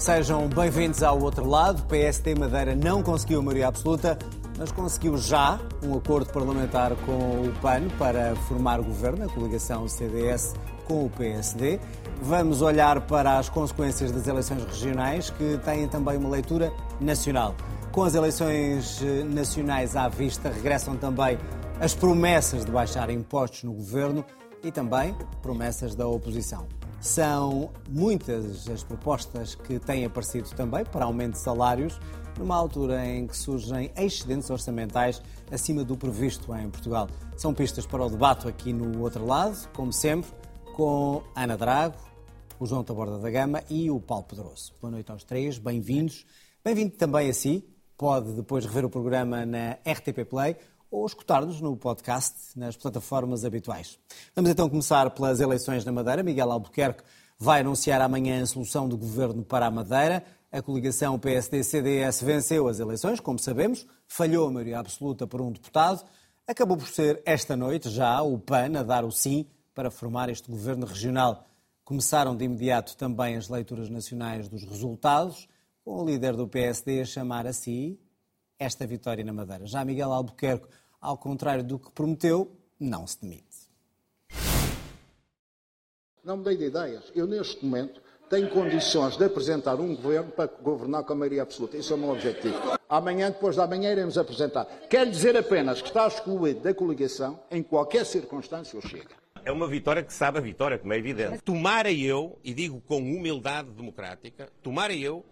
Sejam bem-vindos ao outro lado. PSD Madeira não conseguiu a maioria absoluta, mas conseguiu já um acordo parlamentar com o PAN para formar o governo, a coligação CDS com o PSD. Vamos olhar para as consequências das eleições regionais, que têm também uma leitura nacional. Com as eleições eh, nacionais à vista, regressam também as promessas de baixar impostos no governo e também promessas da oposição. São muitas as propostas que têm aparecido também para aumento de salários, numa altura em que surgem excedentes orçamentais acima do previsto em Portugal. São pistas para o debate aqui no outro lado, como sempre, com Ana Drago, o João Taborda da Gama e o Paulo Pedroso. Boa noite aos três, bem-vindos. Bem-vindo também a si. Pode depois rever o programa na RTP Play ou escutar-nos no podcast nas plataformas habituais. Vamos então começar pelas eleições na Madeira. Miguel Albuquerque vai anunciar amanhã a solução do governo para a Madeira. A coligação PSD-CDS venceu as eleições, como sabemos, falhou a maioria absoluta por um deputado. Acabou por ser esta noite já o PAN a dar o sim para formar este governo regional. Começaram de imediato também as leituras nacionais dos resultados, com o líder do PSD a chamar a si esta vitória na Madeira. Já Miguel Albuquerque, ao contrário do que prometeu, não se demite. Não mudei de ideias. Eu, neste momento, tenho condições de apresentar um governo para governar com a maioria absoluta. Esse é o meu objetivo. Amanhã, depois da manhã, iremos apresentar. Quero dizer apenas que está excluído da coligação, em qualquer circunstância, o Chega. É uma vitória que sabe a vitória, como é evidente. Tomara eu, e digo com humildade democrática, tomara eu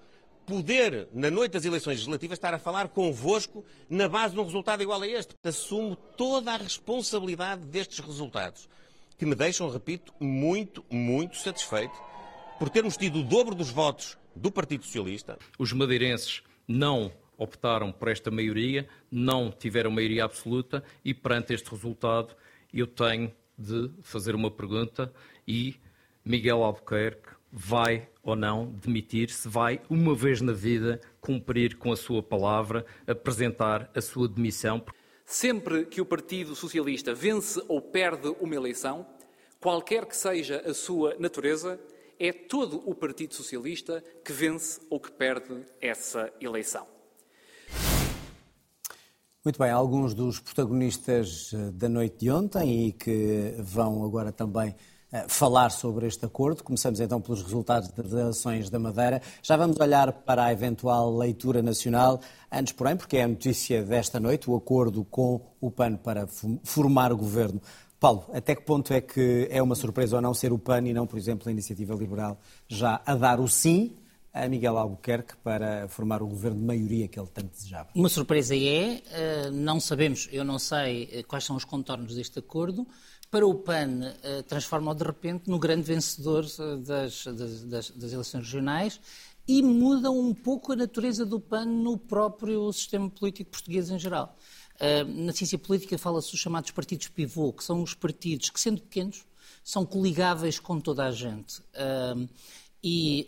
poder, na noite das eleições legislativas, estar a falar convosco na base de um resultado igual a este. Assumo toda a responsabilidade destes resultados, que me deixam, repito, muito, muito satisfeito por termos tido o dobro dos votos do Partido Socialista. Os madeirenses não optaram por esta maioria, não tiveram maioria absoluta e, perante este resultado, eu tenho de fazer uma pergunta e Miguel Albuquerque vai ou não demitir, se vai, uma vez na vida, cumprir com a sua palavra, apresentar a sua demissão. Sempre que o Partido Socialista vence ou perde uma eleição, qualquer que seja a sua natureza, é todo o Partido Socialista que vence ou que perde essa eleição. Muito bem, alguns dos protagonistas eh, da noite de ontem e que vão agora também falar sobre este acordo. Começamos então pelos resultados das eleições da Madeira. Já vamos olhar para a eventual leitura nacional. Antes, porém, porque é a notícia desta noite, o acordo com o PAN para formar o governo. Paulo, até que ponto é que é uma surpresa ou não ser o PAN e não, por exemplo, a Iniciativa Liberal já a dar o sim a Miguel Albuquerque para formar o governo de maioria que ele tanto desejava? Uma surpresa é, eh, não sabemos, eu não sei eh, quais são os contornos deste acordo, para o PAN, uh, transforma-o de repente no grande vencedor eh, das, das, das, eleições regionais e muda um pouco a natureza do PAN no próprio sistema político português em geral. Uh, na ciência política fala-se dos chamados partidos pivô, que são os partidos que, sendo pequenos, são coligáveis com toda a gente. E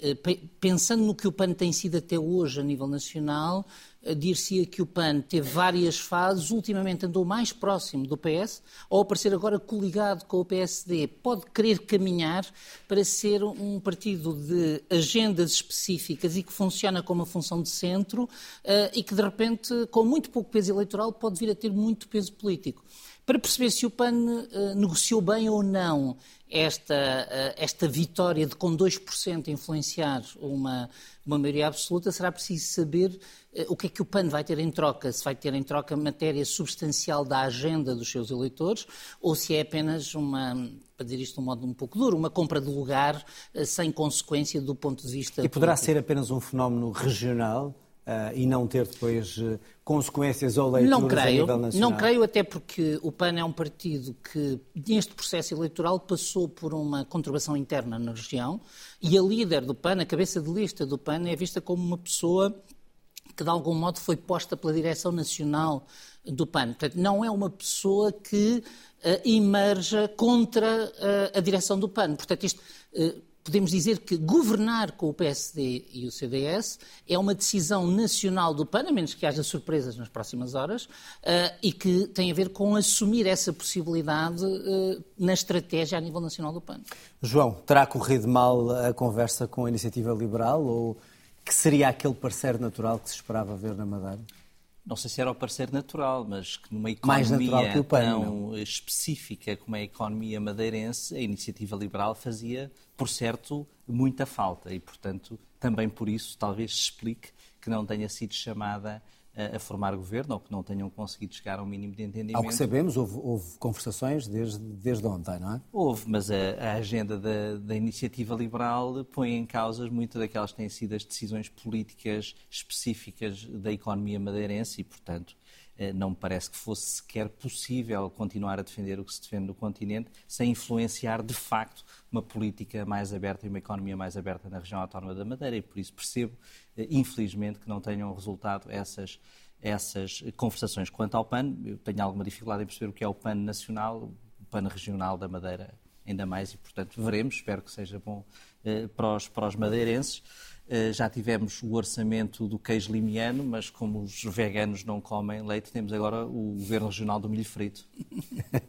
pensando no que o PAN tem sido até hoje a nível nacional, dir-se-ia que o PAN teve várias fases, ultimamente andou mais próximo do PS, ao aparecer agora coligado com o PSD, pode querer caminhar para ser um partido de agendas específicas e que funciona com uma função de centro eh, e que, de repente, com muito pouco peso eleitoral, pode vir a ter muito peso político. Para perceber se o PAN uh, negociou bem ou não esta, uh, esta vitória de com 2% influenciar uma, uma maioria absoluta, será preciso saber uh, o que é que o PAN vai ter em troca. Se vai ter em troca matéria substancial da agenda dos seus eleitores ou se é apenas uma, para dizer isto de um modo um pouco duro, uma compra de lugar sem consequência do ponto de vista. E poderá político. ser apenas um fenómeno regional? Uh, e não ter depois uh, consequências ou leituras não creio, a nível nacional? Não creio, até porque o PAN é um partido que, neste processo eleitoral, passou por uma conturbação interna na região e a líder do PAN, a cabeça de lista do PAN, é vista como uma pessoa que, de algum modo, foi posta pela direção nacional do PAN. Portanto, não é uma pessoa que uh, emerja contra a direção do PAN. Portanto, isto podemos dizer que governar com o PSD e o CDS é uma decisão nacional do PAN, a menos que haja surpresas nas próximas horas, uh, e que tem a ver com assumir essa possibilidade uh, na estratégia a nível nacional do PAN. João, terá corrido mal a conversa com a Iniciativa Liberal ou que seria aquele parceiro natural que se esperava ver na Madeira? Não sei se era o parceiro natural, mas que numa economia PAN, tão não. específica como é a economia madeirense, a iniciativa liberal fazia, por certo, muita falta. E, portanto, também por isso, talvez se explique que não tenha sido chamada a, formar governo ou que não tenham conseguido chegar a um mínimo de entendimento. Ao que sabemos, houve, houve conversações desde, desde ontem, não é? Houve, mas a, a agenda da, da, iniciativa liberal põe em causa muitas daquelas que têm sido as decisões políticas específicas da economia madeirense e, portanto, eh, não me parece que fosse sequer possível continuar a defender o que se defende no continente sem influenciar de facto uma política mais aberta e uma economia mais aberta na região autónoma da Madeira e por isso percebo, eh, infelizmente, que não tenham resultado essas, essas conversações. Quanto ao PAN, eu tenho alguma dificuldade em perceber o que é o PAN nacional, o PAN regional da Madeira ainda mais e, portanto, veremos, espero que seja bom eh, para, os, para os madeirenses. Eh, já tivemos o orçamento do queijo limiano, mas como os veganos não comem leite, temos agora o Governo Regional do Milho Frito.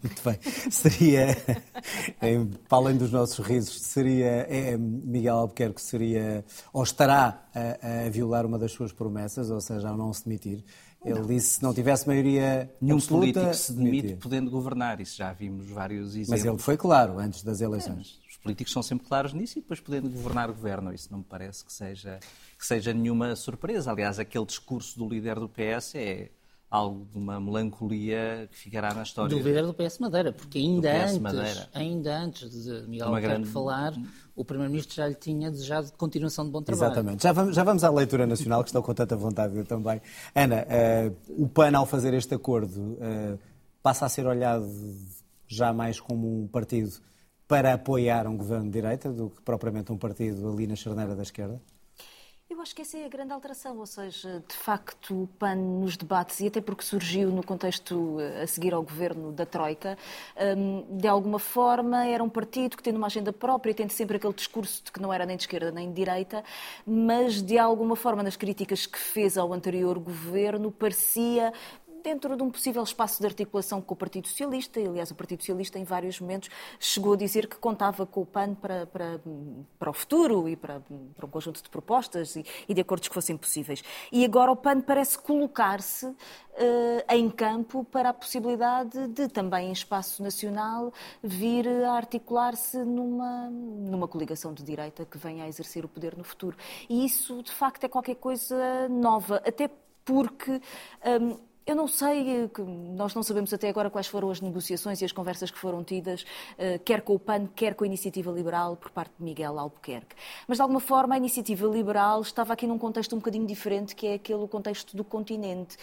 Muito bem. Seria, para além dos nossos risos, seria é, Miguel Albuquerque seria, ou estará a, a, violar uma das suas promessas, ou seja, a não se demitir. Ele não. disse se não tivesse maioria Nenhum absoluta, político se demite podendo governar, isso já vimos vários exemplos. Mas ele foi claro antes das eleições. É, políticos são sempre claros nisso e depois podendo governar o governo. Isso não me parece que seja, que seja nenhuma surpresa. Aliás, aquele discurso do líder do PS é algo de uma melancolia que ficará na história. Do líder do PS Madeira, porque ainda, antes, Madeira. ainda antes de Miguel Albuquerque grande... falar, o Primeiro-Ministro já lhe tinha desejado continuação de bom trabalho. Exatamente. Já vamos, já vamos à leitura nacional, que estou com tanta vontade também. Ana, uh, o PAN, ao fazer este acordo, uh, passa a ser olhado já mais como um partido para apoiar um governo de direita do que propriamente um partido ali na charneira da esquerda? Eu acho que essa é a grande alteração, ou seja, de facto, o PAN nos debates, e até porque surgiu no contexto eh, a seguir ao governo da Troika, hum, de alguma forma era um partido que, tendo uma agenda própria, tendo sempre aquele discurso de que não era nem de esquerda nem de direita, mas de alguma forma, nas críticas que fez ao anterior governo, parecia dentro de um possível espaço de articulação com o Partido Socialista. E, aliás, o Partido Socialista, em vários momentos, chegou a dizer que contava com o PAN para, para, para o futuro e para, para um conjunto de propostas e, e, de acordos que fossem possíveis. E agora o PAN parece colocar-se uh, em campo para a possibilidade de, também em espaço nacional, vir a articular-se numa, numa coligação de direita que venha a exercer o poder no futuro. E isso, de facto, é qualquer coisa nova, até porque. Um, eu não sei, nós não sabemos até agora quais foram as negociações e as conversas que foram tidas, eh, quer com o PAN, quer com a Iniciativa Liberal, por parte de Miguel Albuquerque. Mas, de alguma forma, a Iniciativa Liberal estava aqui num contexto um bocadinho diferente, que é aquele contexto do continente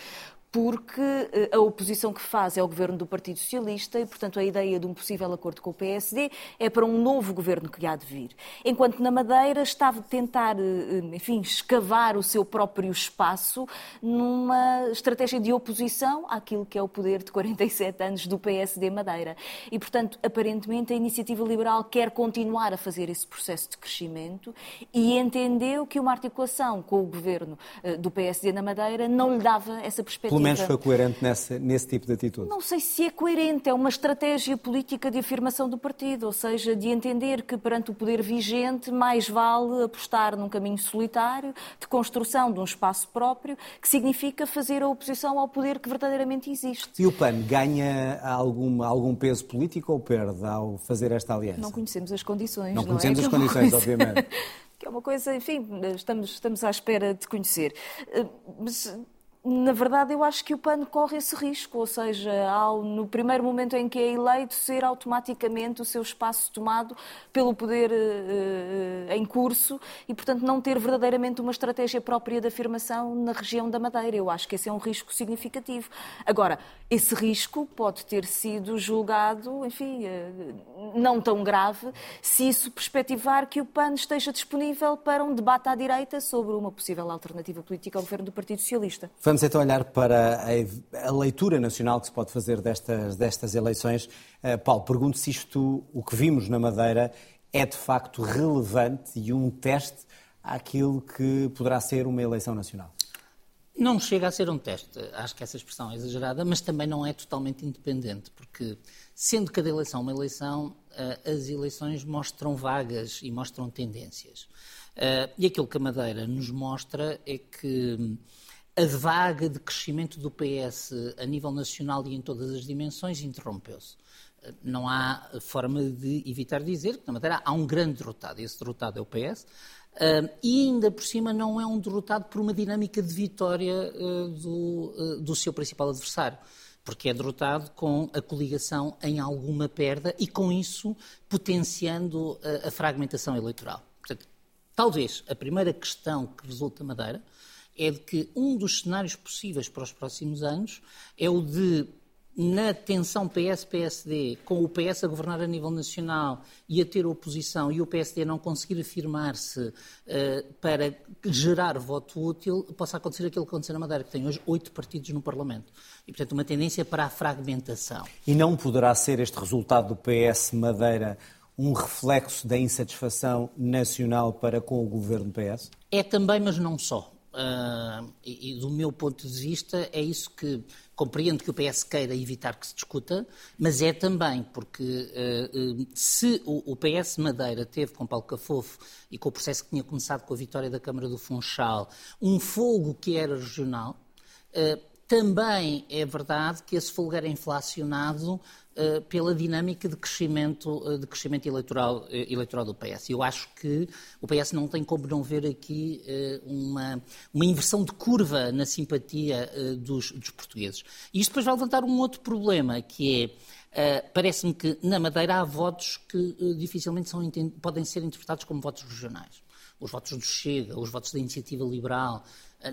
porque eh, a oposição que faz é o governo do Partido Socialista e, portanto, a ideia de um possível acordo com o PSD é para um novo governo que há de vir. Enquanto na Madeira estava a tentar, eh, enfim, escavar o seu próprio espaço numa estratégia de oposição àquilo que é o poder de 47 anos do PSD Madeira. E, portanto, aparentemente a Iniciativa Liberal quer continuar a fazer esse processo de crescimento e entendeu que uma articulação com o governo eh, do PSD na Madeira não lhe dava essa perspectiva pelo menos foi coerente nesse, nesse tipo de atitude. Não sei se é coerente, é uma estratégia política de afirmação do partido, ou seja, de entender que perante o poder vigente mais vale apostar num caminho solitário de construção de um espaço próprio, que significa fazer a oposição ao poder que verdadeiramente existe. E o PAN ganha algum, algum peso político ou perde ao fazer esta aliança? Não conhecemos as condições. Não, não conhecemos é? as é condições, obviamente. que é uma coisa, enfim, estamos, estamos à espera de conhecer. Eh, mas na verdade, eu acho que o PAN corre esse risco, ou seja, ao, no primeiro momento em que é eleito, ser automaticamente o seu espaço tomado pelo poder uh, em curso e, portanto, não ter verdadeiramente uma estratégia própria de afirmação na região da Madeira. Eu acho que esse é um risco significativo. Agora, esse risco pode ter sido julgado, enfim, uh, não tão grave, se isso perspectivar que o PAN esteja disponível para um debate à direita sobre uma possível alternativa política ao governo do Partido Socialista. Vamos então olhar para a, a, leitura nacional que se pode fazer destas, destas eleições. Uh, Paulo, pergunto se isto, o que vimos na Madeira, é de facto relevante e um teste àquilo que poderá ser uma eleição nacional. Não chega a ser um teste, acho que essa expressão é exagerada, mas também não é totalmente independente, porque sendo cada eleição uma eleição, eh, as eleições mostram vagas e mostram tendências. Eh, e aquilo que a Madeira nos mostra é que a vaga de crescimento do PS a nível nacional e em todas as dimensões interrompeu-se. Eh, não há forma de evitar dizer que na Madeira há um grande derrotado, esse derrotado é o PS, e ainda por cima não é um derrotado por uma dinâmica de vitória uh, do, uh, do seu principal adversário, porque é derrotado com a coligação em alguma perda e com isso potenciando a fragmentação eleitoral. Portanto, talvez a primeira questão que resulta Madeira é de que um dos cenários possíveis para os próximos anos é o de na tensão PS-PSD, com o PS a governar a nível nacional e a ter oposição e o PSD não conseguir afirmar-se uh, para gerar voto útil, possa acontecer aquilo que aconteceu na Madeira, que tem hoje oito partidos no Parlamento. E, portanto, uma tendência para a fragmentação. E não poderá ser este resultado do PS Madeira um reflexo da insatisfação nacional para com o governo PS? É também, mas não só. Uh, e, e, do meu ponto de vista, é isso que compreendo que o PS queira evitar que se discuta, mas é também porque uh, se o, o, PS Madeira teve com Paulo Cafofo e com o processo que tinha começado com a vitória da Câmara do Funchal um fogo que era regional, também é verdade que esse fogo era inflacionado uh, pela dinâmica de crescimento, uh, de crescimento eleitoral, uh, eleitoral do PS. Eu acho que o PS não tem como não ver aqui uma, uma inversão de curva na simpatia dos, dos, portugueses. E isto depois vai levantar um outro problema, que é, parece-me que na Madeira há votos que dificilmente são, podem ser interpretados como votos regionais. Os votos do Chega, os votos da Iniciativa Liberal,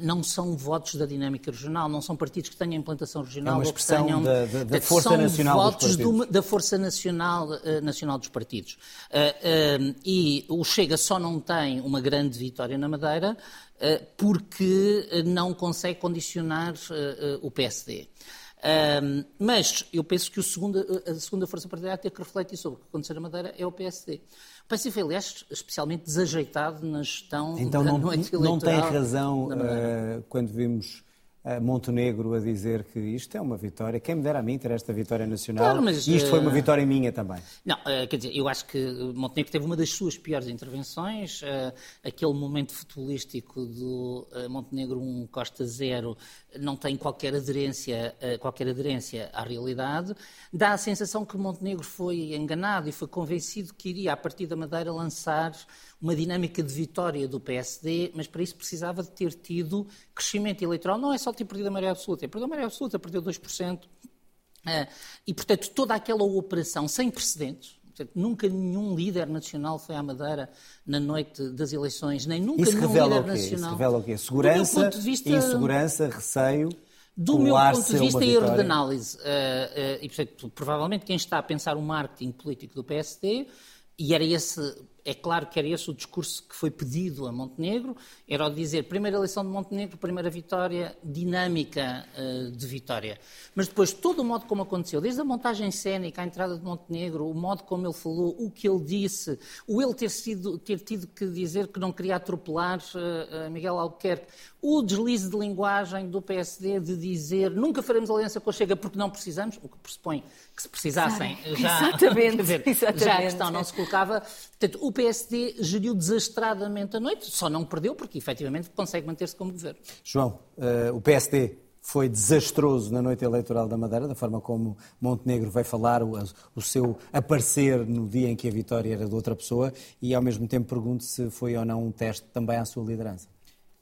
não são votos da dinâmica regional, não são partidos que tenham implantação regional. É uma expressão ou que tenham, da, da, da força são nacional votos do, da força nacional, uh, nacional dos partidos. Uh, uh, e o Chega só não tem uma grande vitória na Madeira porque não consegue condicionar o PSD. mas eu penso que segunda, a segunda força partidária a ter que refletir sobre o que aconteceu na Madeira é o PSD. PSD foi, aliás, especialmente desajeitado na gestão então, da não. Não tem razão uh, quando vimos Montenegro a dizer que isto é uma vitória. Quem me dera a mim ter esta vitória nacional. Claro, mas, e isto foi uma eh, vitória minha também. Não, uh, quer dizer, eu acho que Montenegro teve uma das suas piores intervenções. Uh, aquele momento futebolístico do Montenegro 1 Costa 0 não tem qualquer aderência, qualquer aderência à realidade. Dá a sensação que Montenegro foi enganado e foi convencido que iria, a partir da Madeira, lançar uma dinâmica de vitória do PSD, mas para isso precisava de ter tido crescimento eleitoral. Não é só ter perdido a maioria absoluta, é perder a maioria absoluta, perdeu 2%. Uh, e, portanto, toda aquela operação sem precedentes, portanto, nunca nenhum líder nacional foi à Madeira na noite das eleições, nem nunca Isso nenhum líder o nacional. Isso revela o quê? Segurança, vista, insegurança, receio. Do meu ponto de vista, erro de análise. Uh, uh, e, portanto, provavelmente quem está a pensar o marketing político do PSD, e era esse é claro que era esse o discurso que foi pedido a Montenegro, era o de dizer primeira eleição de Montenegro, primeira vitória, dinâmica uh, de vitória. Mas depois todo o modo como aconteceu, desde a montagem cénica, a entrada de Montenegro, o modo como ele falou, o que ele disse, o ele ter, sido, ter tido que dizer que não queria atropelar uh, Miguel Albuquerque, o deslize de linguagem do PSD de dizer nunca faremos aliança com a Chega porque não precisamos, o que pressupõe que se precisassem já, exatamente, dizer, exatamente. já a questão não se colocava. Portanto, o PSD geriu desastradamente a noite, só não perdeu porque efetivamente consegue manter-se como governo. João, uh, o PSD foi desastroso na noite eleitoral da Madeira, da forma como Montenegro vai falar, o, o, seu aparecer no dia em que a vitória era de outra pessoa, e ao mesmo tempo pergunto se foi ou não um teste também à sua liderança.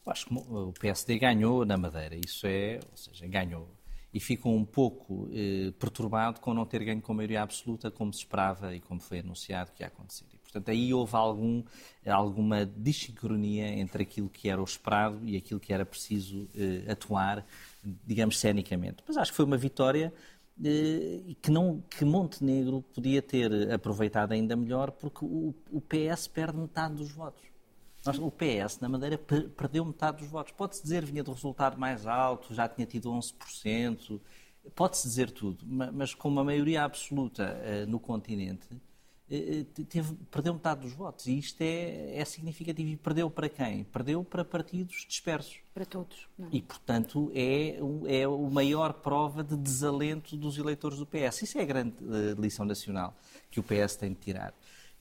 Acho que o PSD ganhou na Madeira, isso é, ou seja, ganhou. E ficou um pouco eh, perturbado com não ter ganho com maioria absoluta, como se esperava e como foi anunciado que ia acontecer. E, portanto, aí houve algum, alguma desincronia entre aquilo que era o esperado e aquilo que era preciso eh, atuar, digamos, cenicamente. Mas acho que foi uma vitória eh, que, não, que Montenegro podia ter aproveitado ainda melhor, porque o, o PS perde metade dos votos. Nós, o PS, na Madeira, perdeu metade dos votos. Pode-se dizer vinha do resultado mais alto, já tinha tido 11%, pode-se dizer tudo, mas com uma maioria absoluta uh, no continente, eh, teve, perdeu metade dos votos. E isto é, é significativo. E perdeu para quem? Perdeu para partidos dispersos. Para todos. Não. É? E, portanto, é, é a maior prova de desalento dos eleitores do PS. Isso é a grande uh, lição nacional que o PS tem de tirar.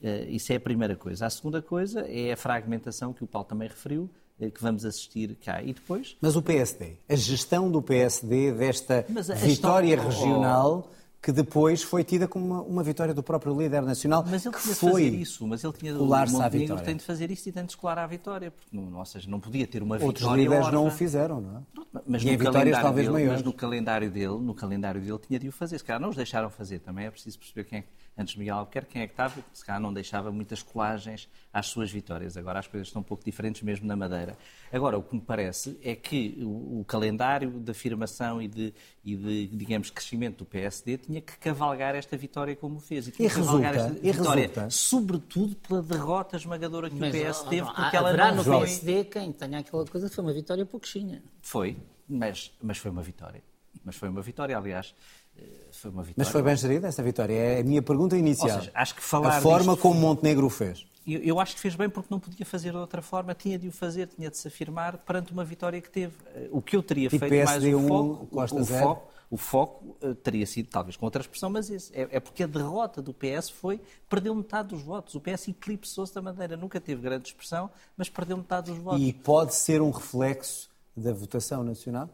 Uh, isso é a primeira coisa. A segunda coisa é a fragmentação que o Paulo também referiu, uh, que vamos assistir cá. E depois... Mas o PSD, a gestão do PSD desta vitória gestão... regional... Que depois foi tida como uma, uma, vitória do próprio líder nacional. Mas ele tinha de fazer isso, mas ele tinha o Montenegro tem de fazer isso e tem de escolar à vitória, porque não, ou seja, não podia ter uma Outros vitória. Outros líderes não o fizeram, não é? Mas, e no vitórias talvez dele, maiores. mas no calendário dele, no calendário dele tinha de o fazer. Se calhar não os deixaram fazer, também é preciso perceber quem é antes de Miguel Albuquerque, quem é que estava, se calhar não deixava muitas colagens às suas vitórias. Agora as coisas estão um pouco diferentes mesmo na Madeira. Agora, o que me parece é que o, o calendário de afirmação e de, e de, digamos, crescimento do PSD tinha que cavalgar esta vitória como fez. E, tinha e que resulta, esta e vitória, resulta. sobretudo pela derrota esmagadora que mas, o PS teve, não, porque ela não no foi... PSD quem tenha aquela coisa foi uma vitória pouquinha. Foi, mas, mas foi uma vitória. Mas foi uma vitória, aliás. Eh, foi uma vitória. Mas foi bem gerida essa vitória? É a minha pergunta inicial. Seja, acho que falar a forma como Montenegro fez. Eu, eu, acho que fez bem porque não podia fazer de outra forma, tinha de o fazer, tinha de se afirmar perante uma vitória que teve. Eh, o que eu teria tipo feito mais o foco, o, o foco, o foco uh, teria sido, talvez com outra expressão, mas esse. É, é, porque a derrota do PS foi, perdeu metade dos votos. O PS eclipsou-se da maneira, nunca teve grande expressão, mas perdeu metade dos votos. E pode ser um reflexo da votação nacional?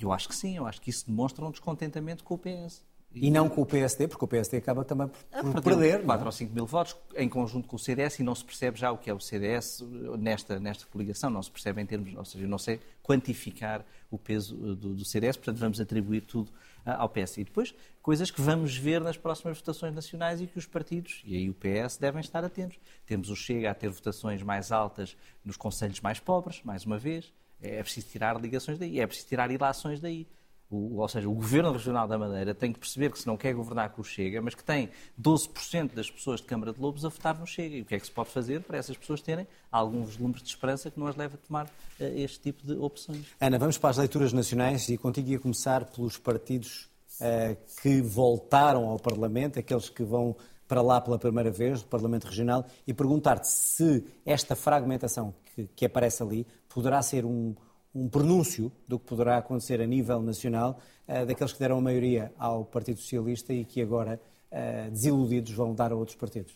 Eu acho que sim, eu acho que isso demonstra um descontentamento com o PS. E, e não com o PSD, porque o PSD acaba também por, ah, por perder. 4 é? ou 5 mil votos em conjunto com o CDS e não se percebe já o que é o CDS nesta, nesta coligação, não se percebe em termos, ou seja, não sei quantificar o peso uh, do, do CDS, portanto vamos atribuir tudo uh, ao PS. E depois, coisas que vamos ver nas próximas votações nacionais e que os partidos, e aí o PS, devem estar atentos. Temos o Chega a ter votações mais altas nos conselhos mais pobres, mais uma vez, é preciso tirar ligações daí, é preciso tirar ilações daí. O, ou seja, o Governo Regional da Madeira tem que perceber que se não quer governar com o Chega, mas que tem 12% das pessoas de Câmara de Lobos a votar no Chega. E o que é que se pode fazer para essas pessoas terem algum volume de esperança que não as leve a tomar uh, este tipo de opções? Ana, vamos para as leituras nacionais e contigo ia começar pelos partidos uh, que voltaram ao Parlamento, aqueles que vão para lá pela primeira vez, do Parlamento Regional, e perguntar-te se esta fragmentação que, que aparece ali poderá ser um um pronúncio do que poderá acontecer a nível nacional uh, daqueles que deram a maioria ao Partido Socialista e que agora, uh, desiludidos, vão dar a outros partidos.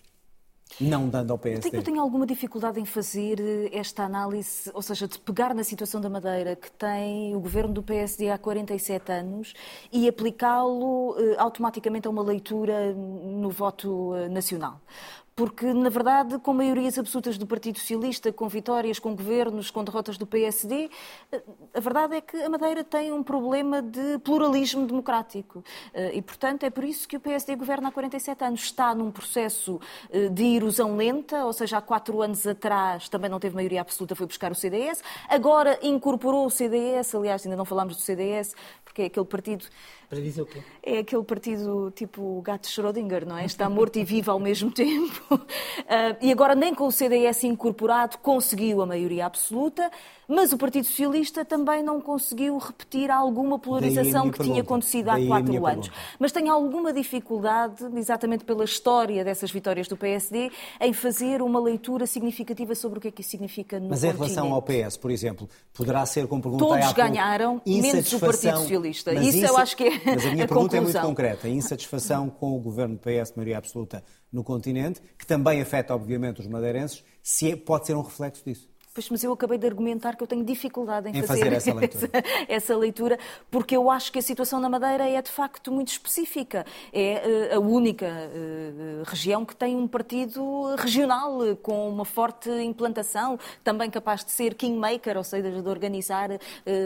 Não dando ao PSD. Eu tenho, eu tenho, alguma dificuldade em fazer eh, esta análise, ou seja, de pegar na situação da Madeira, que tem o governo do PSD há 47 anos, e aplicá-lo uh, automaticamente a uma leitura no voto nacional porque, na verdade, com maiorias absolutas do Partido Socialista, com vitórias, com governos, com derrotas do PSD, a verdade é que a Madeira tem um problema de pluralismo democrático. Eh, e, portanto, é por isso que o PSD governa há 47 anos. Está num processo eh, de erosão lenta, ou seja, há quatro anos atrás também não teve maioria absoluta, foi buscar o CDS. Agora incorporou o CDS, aliás, ainda não falámos do CDS, porque é aquele partido para dizer o quê? É aquele partido tipo gato Schrödinger, não é? Está morto e vivo ao mesmo tempo. Uh, e agora, nem com o CDS incorporado, conseguiu a maioria absoluta, mas o Partido Socialista também não conseguiu repetir alguma polarização que pergunta. tinha acontecido há quatro anos. Pergunta. Mas tem alguma dificuldade, exatamente pela história dessas vitórias do PSD, em fazer uma leitura significativa sobre o que é que isso significa no Mas em relação ao PS, por exemplo, poderá ser com pergunta... Todos ganharam, menos o Partido Socialista. Isso eu acho que é Mas a minha a pergunta conclusão. é muito concreta. A insatisfação com o governo do PS, maioria absoluta, no continente, que também afeta, obviamente, os madeirenses, se é, pode ser um reflexo disso. Pois, mas eu acabei de argumentar que eu tenho dificuldade em, em fazer, fazer, essa, leitura. Essa, essa, leitura, porque eu acho que a situação na Madeira é de facto muito específica. É uh, a única uh, região que tem um partido regional uh, com uma forte implantação, também capaz de ser kingmaker, ou seja, de organizar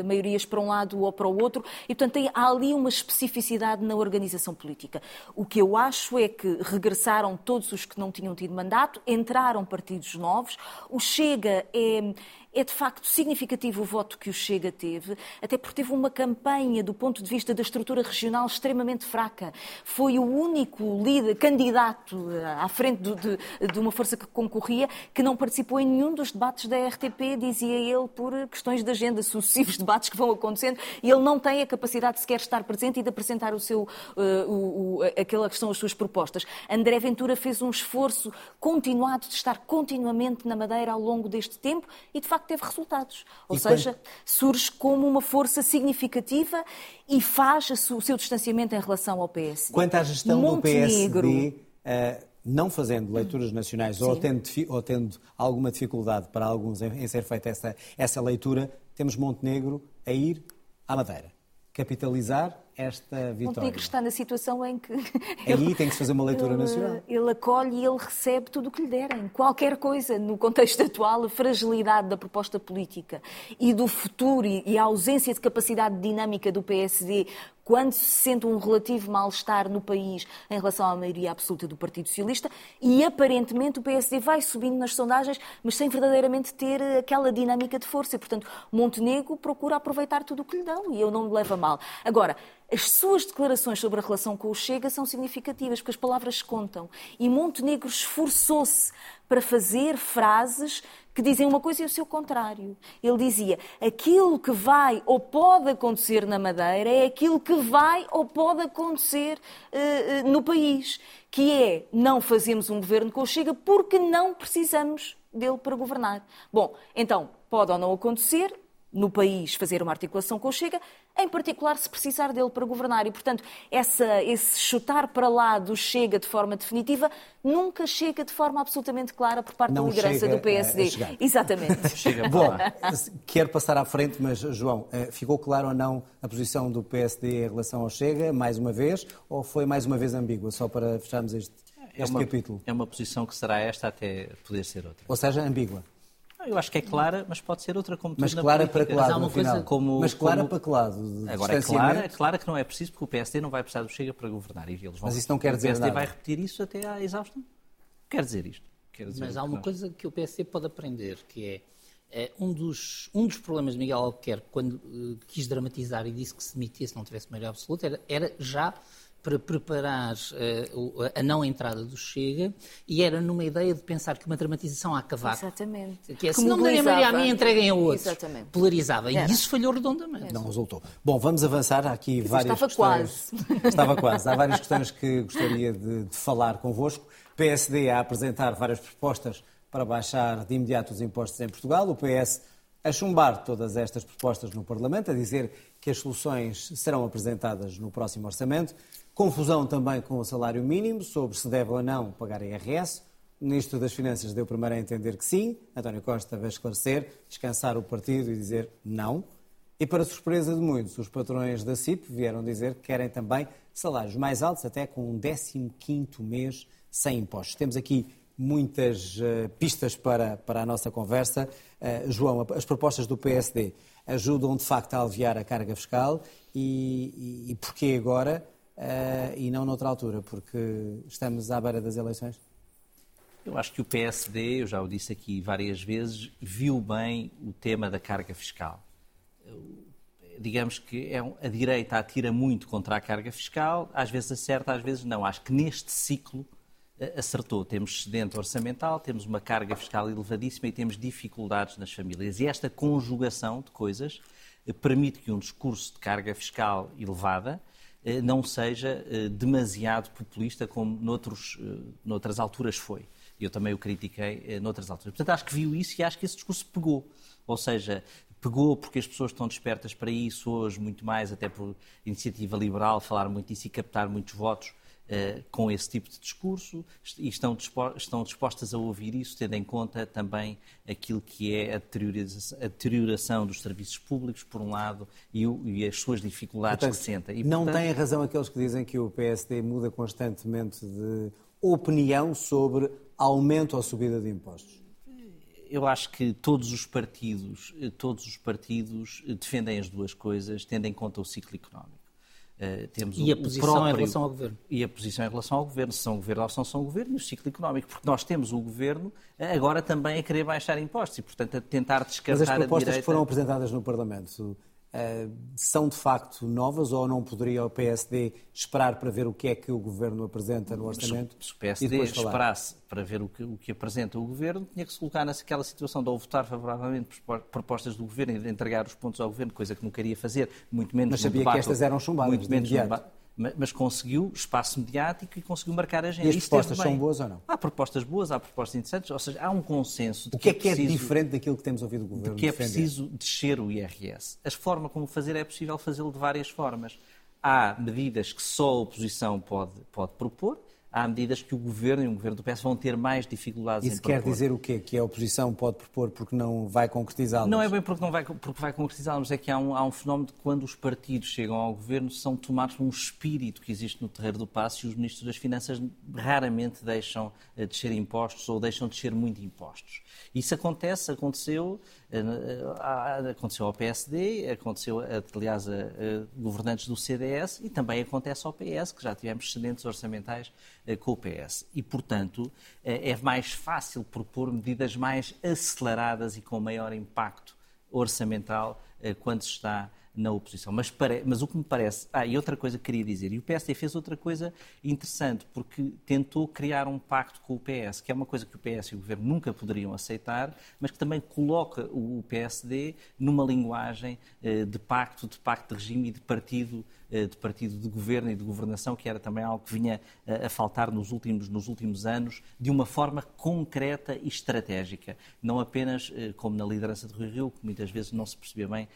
maiorias para um lado ou para o outro. E, portanto, tem, há ali uma especificidade na organização política. O que eu acho é que regressaram todos os que não tinham tido mandato, entraram partidos novos. O Chega é And. É de facto significativo o voto que o Chega teve, até porque teve uma campanha do ponto de vista da estrutura regional extremamente fraca. Foi o único líder, candidato eh, à frente de, de, de uma força que concorria que não participou em nenhum dos debates da RTP, dizia ele, por questões de agenda, sucessivos debates que vão acontecendo, e ele não tem a capacidade de sequer estar presente e de apresentar o seu, uh, o, o, aquela que são as suas propostas. André Ventura fez um esforço continuado de estar continuamente na Madeira ao longo deste tempo e, de facto, teve resultados. Ou e seja, quando... surge como uma força significativa e faz o seu distanciamento em relação ao PSD. Quanto à gestão Montenegro... do PSD, uh, eh, não fazendo leituras nacionais ou tendo, ou tendo, alguma dificuldade para alguns em, em ser feita essa, essa leitura, temos Montenegro a ir à Madeira. Capitalizar esta vitória. Montenegro está na situação em que. Aí ele, tem que se fazer uma leitura ele, nacional. Ele acolhe e ele recebe tudo o que lhe derem. Qualquer coisa, no contexto atual, a fragilidade da proposta política e do futuro e a ausência de capacidade dinâmica do PSD quando se sente um relativo mal-estar no país em relação à maioria absoluta do Partido Socialista e aparentemente o PSD vai subindo nas sondagens, mas sem verdadeiramente ter aquela dinâmica de força. E, portanto, Montenegro procura aproveitar tudo o que lhe dão e eu não me levo a mal. Agora, as suas declarações sobre a relação com o Chega são significativas, porque as palavras contam. E Montenegro esforçou-se para fazer frases que dizem uma coisa e o seu contrário. Ele dizia: aquilo que vai ou pode acontecer na Madeira é aquilo que vai ou pode acontecer uh, uh, no país, que é não fazemos um governo com o Chega porque não precisamos dele para governar. Bom, então, pode ou não acontecer, no país fazer uma articulação com o Chega, em particular se precisar dele para governar. E, portanto, essa, esse chutar para lá do Chega de forma definitiva nunca chega de forma absolutamente clara por parte Não da liderança do PSD. Exatamente. chega. Bom, quero passar à frente, mas, João, eh, ficou claro ou não a posição do PSD em relação ao Chega, mais uma vez, ou foi mais uma vez ambígua, só para fecharmos este, este é uma, capítulo? É uma posição que será esta até poder ser outra. Ou seja, ambígua. Eu acho que é clara, mas pode ser outra como Mas clara para que lado, mas, coisa... como, mas clara como... para que lado? Agora é clara, é clara que não é preciso porque o PSD não vai precisar do Chega para governar. E eles vão... Mas isso não quer dizer nada. O PSD vai repetir isso até à exaustão. Quer dizer isto. Quer dizer mas há uma coisa que o PSD pode aprender, que é, é um, dos, um dos problemas de Miguel Albuquerque, quando uh, quis dramatizar e disse que se demitia se não tivesse maioria absoluta, era, era já para preparar uh, a não entrada do Chega e era numa ideia de pensar que uma dramatização a cavaco. Exatamente. Que é, se não me derem a mim, entreguem a outros. Exatamente. Polarizava. E isso falhou redondamente. Não resultou. Bom, vamos avançar. Há aqui Isso várias estava questões. Quase. Estava quase. Há várias questões que gostaria de, de falar convosco. PSD a apresentar várias propostas para baixar de imediato os impostos em Portugal. O PS a chumbar todas estas propostas no Parlamento, a dizer que as soluções serão apresentadas no próximo orçamento. Confusão também com o salário mínimo, sobre se deve ou não pagar IRS. O Ministro das Finanças deu primeiro a entender que sim. António Costa vai esclarecer, descansar o partido e dizer não. E, para surpresa de muitos, os patrões da CIP vieram dizer que querem também salários mais altos, até com um 15º mês sem impostos. Temos aqui muitas uh, pistas para, para a nossa conversa. Uh, João, as propostas do PSD ajudam, de facto, a aliviar a carga fiscal e, e, e porquê agora? uh, e não noutra altura, porque estamos à beira das eleições? Eu acho que o PSD, eu já o disse aqui várias vezes, viu bem o tema da carga fiscal. Digamos que é um, a direita atira muito contra a carga fiscal, às vezes acerta, às vezes não. Acho que neste ciclo acertou. Temos excedente orçamental, temos uma carga fiscal elevadíssima e temos dificuldades nas famílias. E esta conjugação de coisas eh, permite que um discurso de carga fiscal elevada eh, não seja eh, demasiado populista como noutros, noutras alturas foi. Eu também o critiquei noutras alturas. Portanto, acho que viu isso e acho que esse discurso pegou. Ou seja, pegou porque as pessoas estão despertas para isso hoje, muito mais, até por iniciativa liberal, falar muito disso e captar muitos votos. Uh, com esse tipo de discurso e estão, estão dispostas a ouvir isso, tendo em conta também aquilo que é a deterioração, a deterioração dos serviços públicos, por um lado, e, o, e as suas dificuldades portanto, que sentem. E, não portanto... têm razão aqueles que dizem que o PSD muda constantemente de opinião sobre aumento ou subida de impostos? eu acho que todos os partidos, todos os partidos defendem as duas coisas, tendo em conta o ciclo económico. Uh, temos e o, a posição próprio, em relação ao governo. E a posição em relação ao governo, se são governo ou se não são governo, e o ciclo económico, porque nós temos o governo agora também a querer baixar impostos e, portanto, a tentar descartar Mas as propostas direita... que foram apresentadas no Parlamento são de facto novas ou não poderia o PSD esperar para ver o que é que o Governo apresenta no orçamento? Se, se o PSD esperasse para ver o que, o que, apresenta o Governo, tinha que se colocar naquela situação de ou votar favoravelmente propostas do Governo e de entregar os pontos ao Governo, coisa que não queria fazer, muito menos Mas sabia debate, que estas eram chumbadas muito menos mas conseguiu espaço mediático e conseguiu marcar a agenda. E as propostas são boas ou não? Há propostas boas, há propostas interessantes, ou seja, há um consenso. o que, é que é, preciso, diferente daquilo que temos ouvido do Governo de que é defender? preciso descer o IRS. A forma como fazer é possível fazê-lo de várias formas. Há medidas que só a oposição pode, pode propor, há medidas que o Governo e o Governo do PS vão ter mais dificuldades Isso em propor. Isso quer dizer o quê? Que a oposição pode propor porque não vai concretizá-las? Não é bem porque não vai, porque vai concretizá-las, é que há um, há um fenómeno de quando os partidos chegam ao Governo são tomados por um espírito que existe no terreiro do passo e os ministros das Finanças raramente deixam eh, descer impostos ou deixam descer muito impostos. Isso acontece, aconteceu, aconteceu ao PSD, aconteceu, aliás, a, governantes do CDS e também acontece ao PS, que já tivemos excedentes orçamentais com o PS. E, portanto, é mais fácil propor medidas mais aceleradas e com maior impacto orçamental quando se está na oposição. Mas. Mas, o que me parece. Ah, e outra coisa que queria dizer. E o PSD fez outra coisa interessante, porque tentou criar um pacto com o PS, que é uma coisa que o PS e o Governo nunca poderiam aceitar, mas que também coloca o PSD numa linguagem de pacto, de pacto de regime e de partido eh, de partido de governo e de governação, que era também algo que vinha eh, a faltar nos últimos, nos últimos anos, de uma forma concreta e estratégica. Não apenas eh, como na liderança de Rui Rio, que muitas vezes não se percebia bem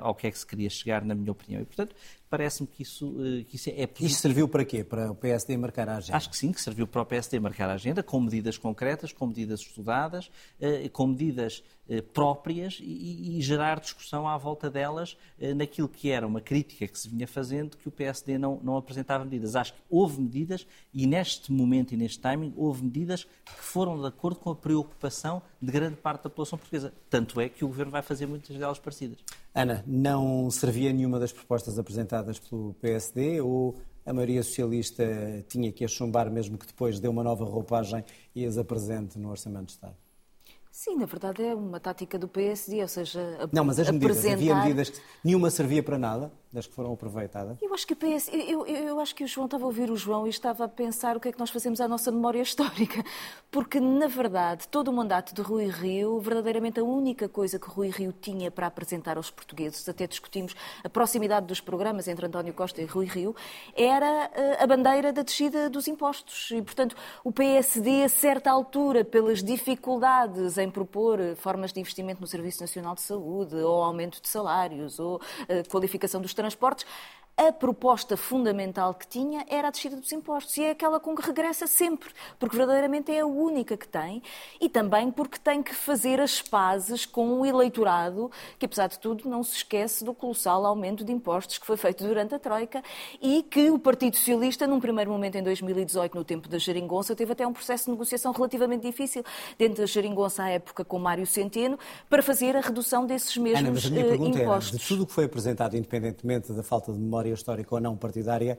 ao que é que se queria chegar, na minha opinião. E, portanto, parece-me que isso, que isso é positivo. Isto serviu para quê? Para o PSD marcar a agenda? Acho que sim, que serviu para o PSD marcar a agenda, com medidas concretas, com medidas estudadas, com medidas próprias e, e gerar discussão à volta delas naquilo que era uma crítica que se vinha fazendo, que o PSD não, não apresentava medidas. Acho que houve medidas e neste momento e neste timing houve medidas que foram de acordo com a preocupação de grande parte da população portuguesa. Tanto é que o Governo vai fazer muitas delas parecidas. Ana, não servia nenhuma das propostas apresentadas pelo PSD ou a maioria socialista tinha que as chumbar mesmo que depois dê uma nova roupagem e as apresente no Orçamento de Estado? Sim, na verdade é uma tática do PSD, ou seja, Não, mas as medidas, apresentar... havia medidas que nenhuma servia para nada, das que foram aproveitadas? Eu acho que o PS, eu, eu, eu, acho que o João estava a ouvir o João e estava a pensar o que é que nós fazemos à nossa memória histórica, porque na verdade todo o mandato de Rui Rio, verdadeiramente a única coisa que Rui Rio tinha para apresentar aos portugueses, até discutimos a proximidade dos programas entre António Costa e Rui Rio, era eh, a bandeira da descida dos impostos e portanto o PSD a certa altura pelas dificuldades em propor eh, formas de investimento no Serviço Nacional de Saúde, ou aumento de salários, ou uh, qualificação dos transportes, a proposta fundamental que tinha era a descida dos impostos. E é aquela com que regressa sempre, porque verdadeiramente é a única que tem, e também porque tem que fazer as pazes com o eleitorado, que apesar de tudo não se esquece do colossal aumento de impostos que foi feito durante a Troika e que o Partido Socialista, num primeiro momento em 2018, no tempo da Geringonça, teve até um processo de negociação relativamente difícil dentro da Geringonça à época com Mário Centeno, para fazer a redução desses mesmos Ana, mas a minha pergunta impostos. Era, de tudo o que foi apresentado, independentemente da falta de memória histórica ou não partidária,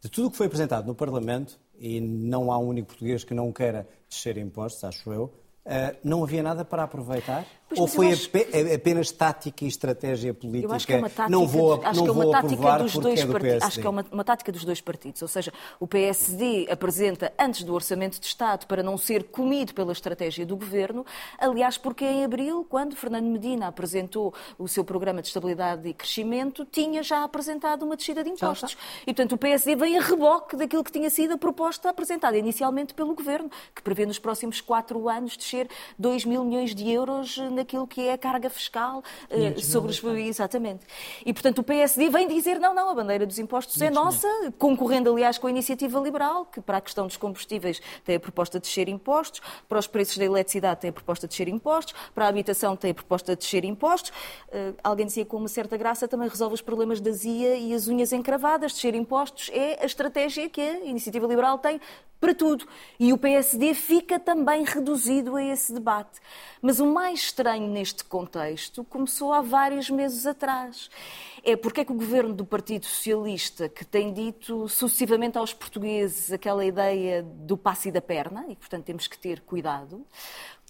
de tudo o que foi apresentado no Parlamento, e não há um único português que não queira descer impostos, acho eu, Uh, não havia nada para aproveitar? Pois, Ou foi acho... apenas tática e estratégia política? Eu acho que é uma tática, não vou, acho não que é uma tática dos dois é partidos. Acho que é uma, uma, tática dos dois partidos. Ou seja, o PSD apresenta antes do Orçamento de Estado para não ser comido pela estratégia do Governo. Aliás, porque em abril, quando Fernando Medina apresentou o seu programa de estabilidade e crescimento, tinha já apresentado uma descida de impostos. E, portanto, o PSD vem a reboque daquilo que tinha sido a proposta apresentada inicialmente pelo Governo, que prevê nos próximos quatro anos descer 2 mil milhões de euros naquilo que é a carga fiscal uh, sobre os. Exatamente. E, portanto, o PSD vem dizer: não, não, a bandeira dos impostos é nossa, concorrendo, aliás, com a iniciativa liberal, que para a questão dos combustíveis tem a proposta de descer impostos, para os preços da eletricidade tem a proposta de descer impostos, para a habitação tem a proposta de descer impostos. Uh, alguém dizia com uma certa graça também resolve os problemas da ZIA e as unhas encravadas. Descer impostos é a estratégia que a iniciativa liberal tem para tudo. E o PSD fica também reduzido a esse debate. Mas o mais estranho neste contexto começou há vários meses atrás. É porque é que o governo do Partido Socialista, que tem dito sucessivamente aos portugueses aquela ideia do passe e da perna, e portanto temos que ter cuidado,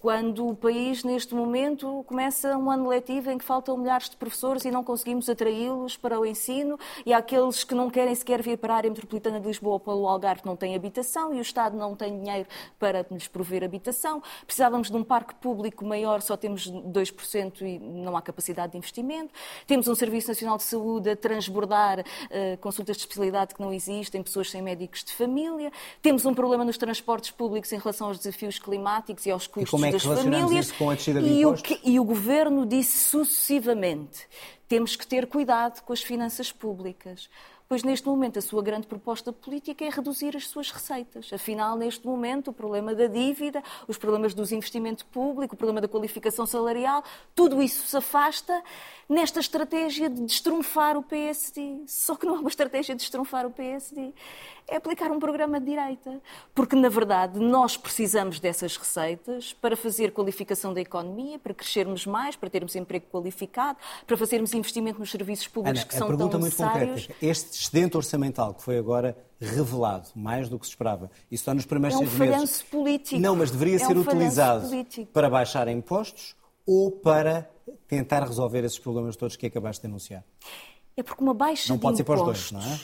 quando o país, neste momento, começa um ano letivo em que faltam milhares de professores e não conseguimos atraí-los para o ensino, e há aqueles que não querem sequer vir para a área metropolitana de Lisboa ou para o Algarve não têm habitação e o Estado não tem dinheiro para lhes prover habitação. Precisávamos de um parque público maior, só temos 2% e não há capacidade de investimento. Temos um Serviço Nacional de Saúde a transbordar uh, consultas de especialidade que não existem, pessoas sem médicos de família. Temos um problema nos transportes públicos em relação aos desafios climáticos e aos custos é das famílias. Isso com a descida de e, o que, e o governo disse sucessivamente: temos que ter cuidado com as finanças públicas. Pois neste momento a sua grande proposta política é reduzir as suas receitas. Afinal, neste momento, o problema da dívida, os problemas dos investimentos públicos, o problema da qualificação salarial, tudo isso se afasta nesta estratégia de destrunfar o PSD. Só que não é uma estratégia de destrunfar o PSD é aplicar um programa de direita. Porque, na verdade, nós precisamos dessas receitas para fazer qualificação da economia, para crescermos mais, para termos emprego qualificado, para fazermos investimento nos serviços públicos Ana, que são tão muito necessários. concreta. Este excedente orçamental que foi agora revelado, mais do que se esperava, e só nos primeiros É um seis meses... político. Não, mas deveria É ser um falhanço utilizado político. para baixar impostos ou para tentar resolver esses problemas todos que acabaste de anunciar? É porque uma baixa Não de pode ser para os impostos... dois, não é?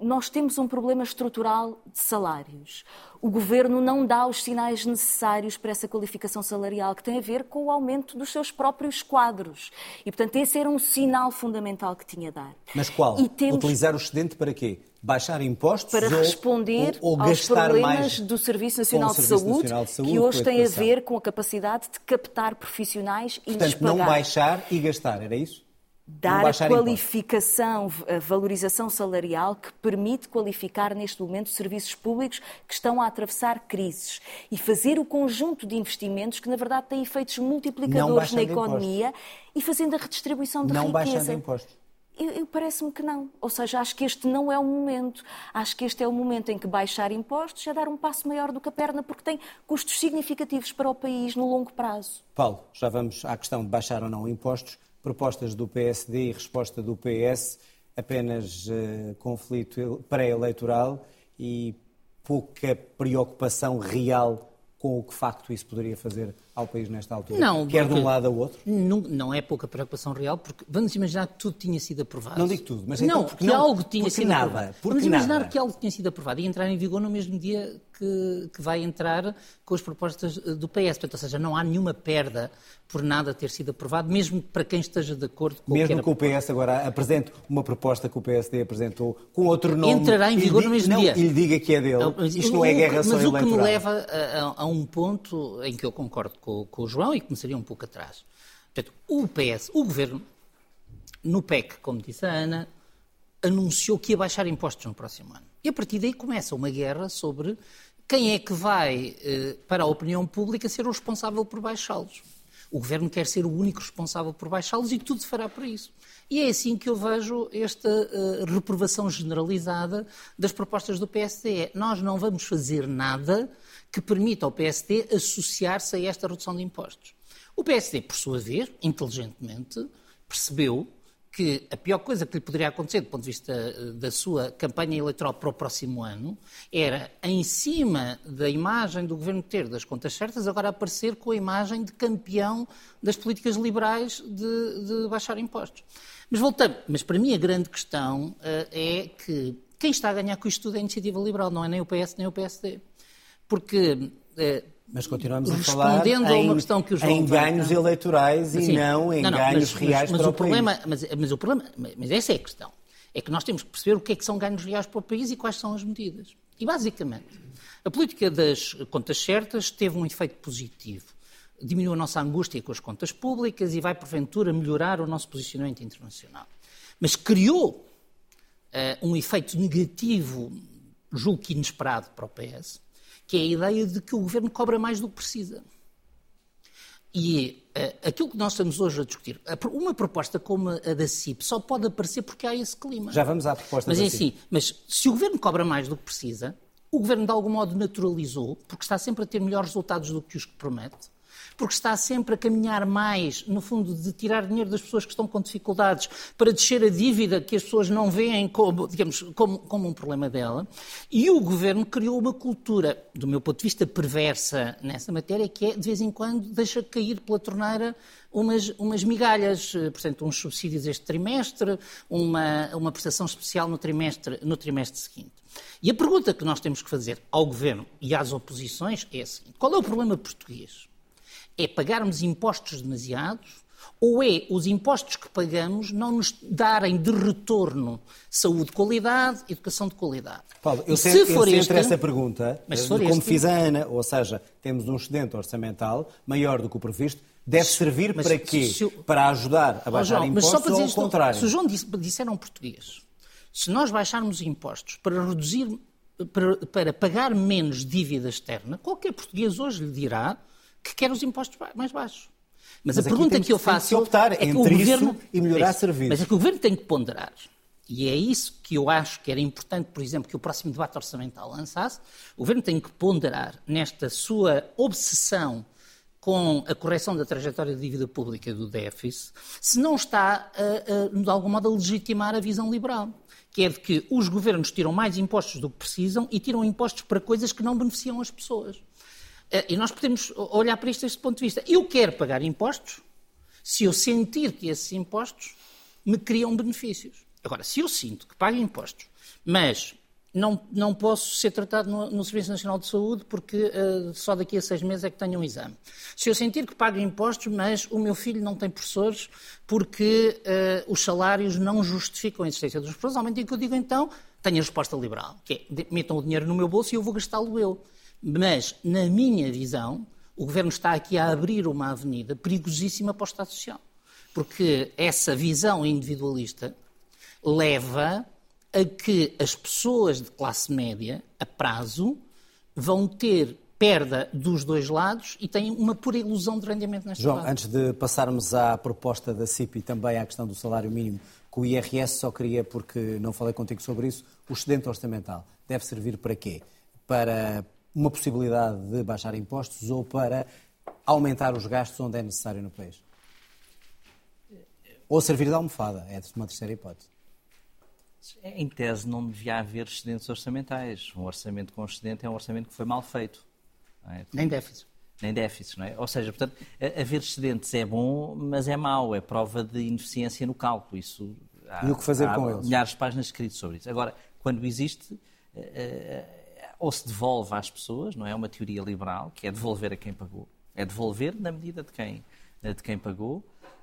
Nós temos um problema estrutural de salários. O governo não dá os sinais necessários para essa qualificação salarial, que tem a ver com o aumento dos seus próprios quadros. E, portanto, esse era um sinal fundamental que tinha a dar. Mas qual? Temos Utilizar o excedente para quê? Baixar impostos para ou, responder ou, ou aos problemas do Serviço Nacional, o de, Serviço Saúde, Nacional de Saúde, que hoje tem a ver com a capacidade de captar profissionais e lhes Portanto, pagar. não baixar e gastar, era isso? Não dar a impostos. qualificação, a valorização salarial que permite qualificar neste momento serviços públicos que estão a atravessar crises e fazer o conjunto de investimentos que na verdade têm efeitos Não multiplicadores na economia e fazendo a redistribuição de Não riqueza. baixando impostos. Eu, eu parece-me que não. Ou seja, acho que este não é o momento. Acho que este é o momento em que baixar impostos é dar um passo maior do que a perna, porque tem custos significativos para o país no longo prazo. Paulo, já vamos à questão de baixar ou não impostos. Propostas do PSD e resposta do PS, apenas eh, conflito pré-eleitoral e pouca preocupação real com o que facto isso poderia fazer ao país nesta altura. Não, Quer de um lado ou outro. Não, não é pouca preocupação real, porque vamos imaginar que tudo tinha sido aprovado. Não digo tudo, mas não, então, porque que não- algo tinha porque sido nada, aprovado. vamos imaginar nada. que algo tinha sido aprovado e entrar em vigor no mesmo dia que, que vai entrar com as propostas eh, do PS. Portanto, ou seja, não há nenhuma perda por nada ter sido aprovado, mesmo para quem esteja de acordo com o que Mesmo que o PS agora apresente uma proposta que o PSD apresentou com outro nome. Entrará em vigor no mesmo não, dia. E lhe diga que é dele. Mas Isto não é guerra só Mas o que me leva a, a- a um ponto em que eu concordo com, com o João e começaria um pouco atrás. Portanto, o PS, o Governo, no PEC, como disse a Ana, anunciou que ia baixar impostos no próximo ano. E a partir daí começa uma guerra sobre quem é que vai, eh, para a opinião pública, ser o responsável por baixá-los. O Governo quer ser o único responsável por baixá-los e tudo fará para isso. E é assim que eu vejo esta eh, reprovação generalizada das propostas do PSD. É, Nós não vamos fazer nada que permita ao PSD associar-se a esta redução de impostos. O PSD, por sua vez, inteligentemente, percebeu que a pior coisa que lhe poderia acontecer do ponto de vista eh, da sua campanha eleitoral para o próximo ano era, em cima da imagem do governo ter das contas certas, agora aparecer com a imagem de campeão das políticas liberais de, de baixar impostos. Mas voltando, mas para mim a grande questão eh, é que quem está a ganhar com isto tudo é a iniciativa liberal, não é nem o PS nem o PSD. Porque eh, Mas continuamos a falar Respondendo a em, em ganhos eleitorais e Sim. não em Não, não, ganhos mas- reais mas, mas para o o problema, país. mas, mas o problema, mas essa é a questão. É que nós temos que perceber o que é que são ganhos reais para o país e quais são as medidas. E basicamente, a política das contas certas teve um efeito positivo. Diminuiu a nossa angústia com as contas públicas e vai, porventura, melhorar o nosso posicionamento internacional. Mas criou eh, um efeito negativo, julgo que inesperado para o PS, que é a ideia de que o governo cobra mais do que precisa. E eh, aquilo que nós estamos hoje a discutir, uma proposta como a da CIP só pode aparecer porque há esse clima. Já vamos à proposta Mas da é CIP. assim, mas se o governo cobra mais do que precisa, o governo de algum modo naturalizou, porque está sempre a ter melhores resultados do que os que promete porque está sempre a caminhar mais, no fundo, de tirar dinheiro das pessoas que estão com dificuldades para descer a dívida que as pessoas não veem como, digamos, como, como um problema dela. E o governo criou uma cultura, do meu ponto de vista, perversa nessa matéria, que é, de vez em quando, deixa cair pela torneira umas, umas migalhas, portanto, uns subsídios este trimestre, uma, uma prestação especial no trimestre, no trimestre seguinte. E a pergunta que nós temos que fazer ao governo e às oposições é a seguinte: qual é o problema português? É pagarmos impostos demasiados ou é os impostos que pagamos não nos darem de retorno saúde de qualidade, educação de qualidade? Paulo, eu, se for eu este, essa pergunta, mas como este, fiz a Ana, ou seja, temos um excedente orçamental maior do que o previsto, deve servir para quê? Eu... Para ajudar a baixar João, impostos mas só para dizer ou ao contrário? Se o João disse, disser um português, se nós baixarmos impostos para reduzir, para, para pagar menos dívida externa, qualquer português hoje lhe dirá que quer os impostos mais baixos. Mas, mas a pergunta que eu faço que optar é entre governo, isso e melhorar é serviços. Mas é que o governo tem que ponderar. E é isso que eu acho que era importante, por exemplo, que o próximo debate orçamental lançasse. O governo tem que ponderar nesta sua obsessão com a correção da trajetória de dívida pública do déficit, se não está, a, a, de algum modo, a legitimar a visão liberal, que é de que os governos tiram mais impostos do que precisam e tiram impostos para coisas que não beneficiam as pessoas. Eh, e nós podemos olhar para isto deste ponto de vista. Eu quero pagar impostos se eu sentir que esses impostos me criam benefícios. Agora, se eu sinto que pago impostos, mas não, não posso ser tratado no, no Serviço Nacional de Saúde porque uh, só daqui a seis meses é que tenho um exame. Se eu sentir que pago impostos, mas o meu filho não tem professores porque uh, os salários não justificam a existência dos professores, aumentem que eu digo então, tenho a resposta liberal, que é metam o dinheiro no meu bolso e eu vou gastá-lo eu. Mas, na minha visão, o Governo está aqui a abrir uma avenida perigosíssima para o Estado Social. Porque essa visão individualista leva a que as pessoas de classe média, a prazo, vão ter perda dos dois lados e têm uma pura ilusão de rendimento nesta João, antes de passarmos à proposta da CIP e também à questão do salário mínimo, que o IRS só queria, porque não falei contigo sobre isso, o excedente orçamental deve servir para quê? Para uma possibilidade de baixar impostos ou para aumentar os gastos onde é necessário no país? Ou servir de almofada, é uma terceira hipótese. Em tese, não devia haver excedentes orçamentais. Um orçamento com excedente é um orçamento que foi mal feito. É? Nem déficit. Nem déficit, não é? Ou seja, portanto, haver excedentes é bom, mas é mau, é prova de ineficiência no cálculo. Isso, há, e o que fazer há com eles? milhares de páginas escritas sobre isso. Agora, quando existe, eh, eh, ou se devolve às pessoas, não é? Uma teoria liberal, que é devolver a quem pagou. É devolver na medida de quem, de quem pagou.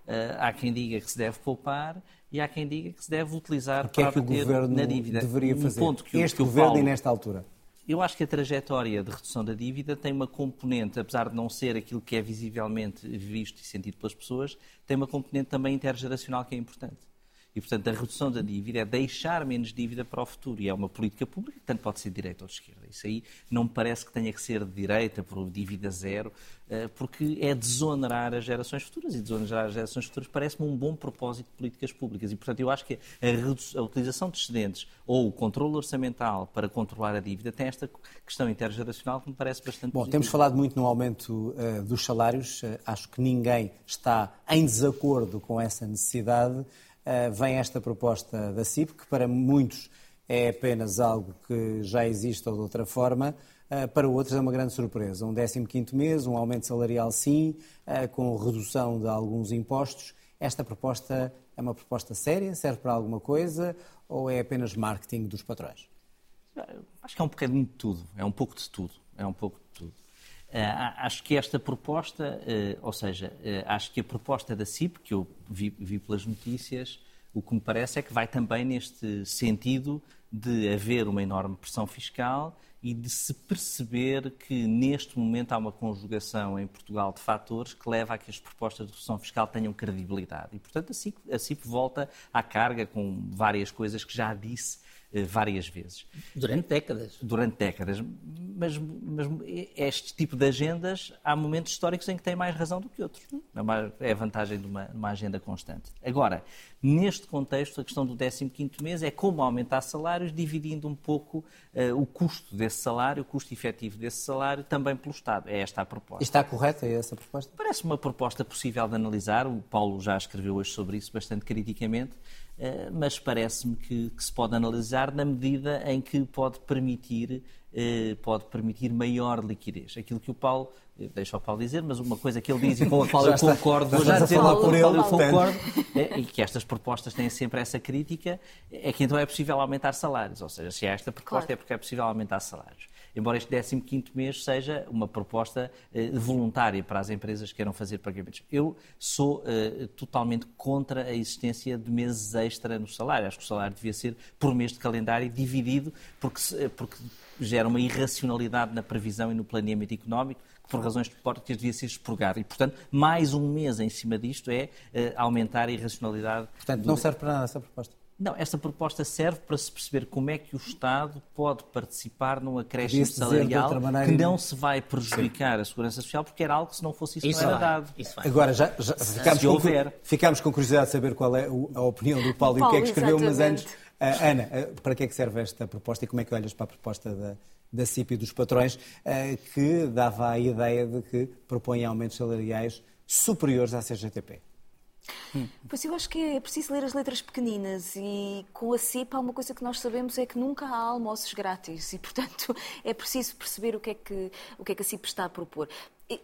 Uh, há quem diga que se deve poupar e há quem diga que se deve utilizar o que para é que o governo na dívida. deveria fazer? Um ponto que este que governo Paulo, e nesta altura? Eu acho que a trajetória de redução da dívida tem uma componente, apesar de não ser aquilo que é visivelmente visto e sentido pelas pessoas, tem uma componente também intergeracional que é importante. E, portanto, a redução da dívida é deixar menos dívida para o futuro. E é uma política pública que tanto pode ser de direita ou de esquerda. Isso aí não me parece que tenha que ser de direita, por dívida zero, eh, porque é desonerar as gerações futuras. E desonerar as gerações futuras parece-me um bom propósito de políticas públicas. E, portanto, eu acho que a, a utilização de excedentes ou o controle orçamental para controlar a dívida tem esta questão intergeracional que me parece bastante Bom, temos falado muito no aumento uh, dos salários. Uh, acho que ninguém está em desacordo com essa necessidade. Eh, vem esta proposta da CIP, que para muitos é apenas algo que já existe ou de outra forma, eh, para outros é uma grande surpresa. Um 15º mês, um aumento salarial sim, eh, com redução de alguns impostos. Esta proposta é uma proposta séria? Serve para alguma coisa? Ou é apenas marketing dos patrões? Acho que é um bocadinho de tudo. É um pouco de tudo. É um pouco de tudo. Uh, acho que esta proposta, uh, ou seja, uh, acho que a proposta da CIP, que eu vi, vi, pelas notícias, o que me parece é que vai também neste sentido de haver uma enorme pressão fiscal e de se perceber que neste momento há uma conjugação em Portugal de fatores que leva a que as propostas de redução fiscal tenham credibilidade. E, portanto, a CIP, a CIP volta à carga com várias coisas que já disse eh, várias vezes. Durante décadas. Durante décadas. Mas, mas, este tipo de agendas, há momentos históricos em que têm mais razão do que outros. É a vantagem de uma, uma agenda constante. Agora, neste contexto, a questão do 15º mês é como aumentar salários dividindo um pouco uh, o custo desse salário, o custo efetivo desse salário, também pelo Estado. É esta a proposta. Está correta essa proposta? Parece uma proposta possível de analisar. O Paulo já escreveu hoje sobre isso bastante criticamente. Uh, mas parece-me que, que, se pode analisar na medida em que pode permitir, uh, pode permitir maior liquidez. Aquilo que o Paulo deixa o Paulo dizer, mas uma coisa que ele diz e com a qual eu concordo, vou já dizer logo por ele, eu concordo, é, e que estas propostas têm sempre essa crítica, é que então é possível aumentar salários. Ou seja, se há esta proposta claro. é porque é possível aumentar salários. Embora este 15 mês seja uma proposta eh, voluntária para as empresas que queiram fazer pagamentos. Eu sou eh, totalmente contra a existência de meses extra no salário. Acho que o salário devia ser por mês de calendário dividido, porque, eh, porque gera uma irracionalidade na previsão e no planeamento económico por razões políticas devia ser expurgado. E, portanto, mais um mês em cima disto é uh, aumentar a irracionalidade. Portanto, não serve para nada essa proposta? Não, esta proposta serve para se perceber como é que o Estado pode participar num acréscimo salarial que não se vai prejudicar Sim. a segurança social, porque era algo que se não fosse isso, isso não era vai. dado. Isso Agora, já, já ficámos, com, ficámos com curiosidade de saber qual é a opinião do Paulo, Paulo e o que é que escreveu, exatamente. mas antes, uh, Ana, uh, para que é que serve esta proposta e como é que olhas para a proposta da, da CIP e dos patrões, uh, que dava a ideia de que propõem aumentos salariais superiores à CGTP? Pois eu acho que é preciso ler as letras pequeninas e com a CIP há uma coisa que nós sabemos é que nunca há almoços grátis e, portanto, é preciso perceber o que é que, o que, é que a CIP está a propor.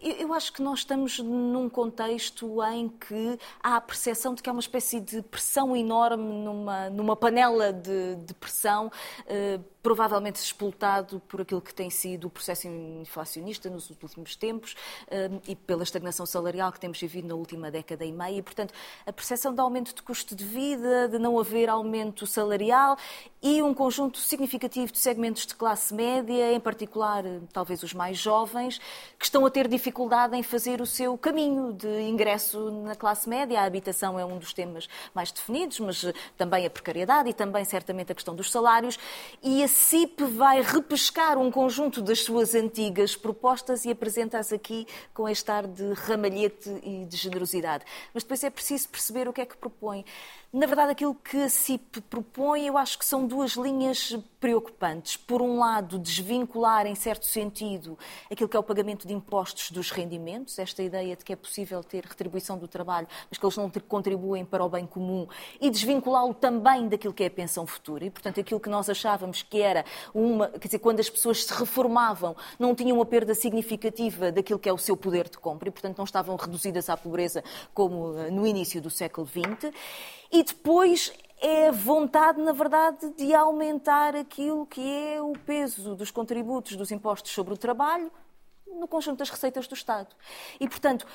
Eu acho que nós estamos num contexto em que há a percepção de que há uma espécie de pressão enorme numa, numa panela de, de pressão, eh, provavelmente explotado por aquilo que tem sido o processo inflacionista nos últimos tempos eh, e pela estagnação salarial que temos vivido na última década e meia. E, portanto, a percepção de aumento de custo de vida, de não haver aumento salarial e um conjunto significativo de segmentos de classe média, em particular, talvez os mais jovens, que estão a ter dificuldade em fazer o seu caminho de ingresso na classe média. A habitação é um dos temas mais definidos, mas também a precariedade e também, certamente, a questão dos salários. E a CIP vai repescar um conjunto das suas antigas propostas e apresenta-as aqui com este ar de ramalhete e de generosidade. Mas depois é preciso perceber o que é que propõe. Na verdade, aquilo que a CIP propõe, eu acho que são duas linhas preocupantes. Por um lado, desvincular, em certo sentido, aquilo que é o pagamento de impostos dos rendimentos, esta ideia de que é possível ter retribuição do trabalho, mas que eles não contribuem para o bem comum, e desvinculá-lo também daquilo que é a pensão futura. E, portanto, aquilo que nós achávamos que era uma. Quer dizer, quando as pessoas se reformavam, não tinham uma perda significativa daquilo que é o seu poder de compra e, portanto, não estavam reduzidas à pobreza como eh, no início do século XX e depois é a vontade, na verdade, de aumentar aquilo que é o peso dos contributos dos impostos sobre o trabalho no conjunto das receitas do Estado. E, portanto,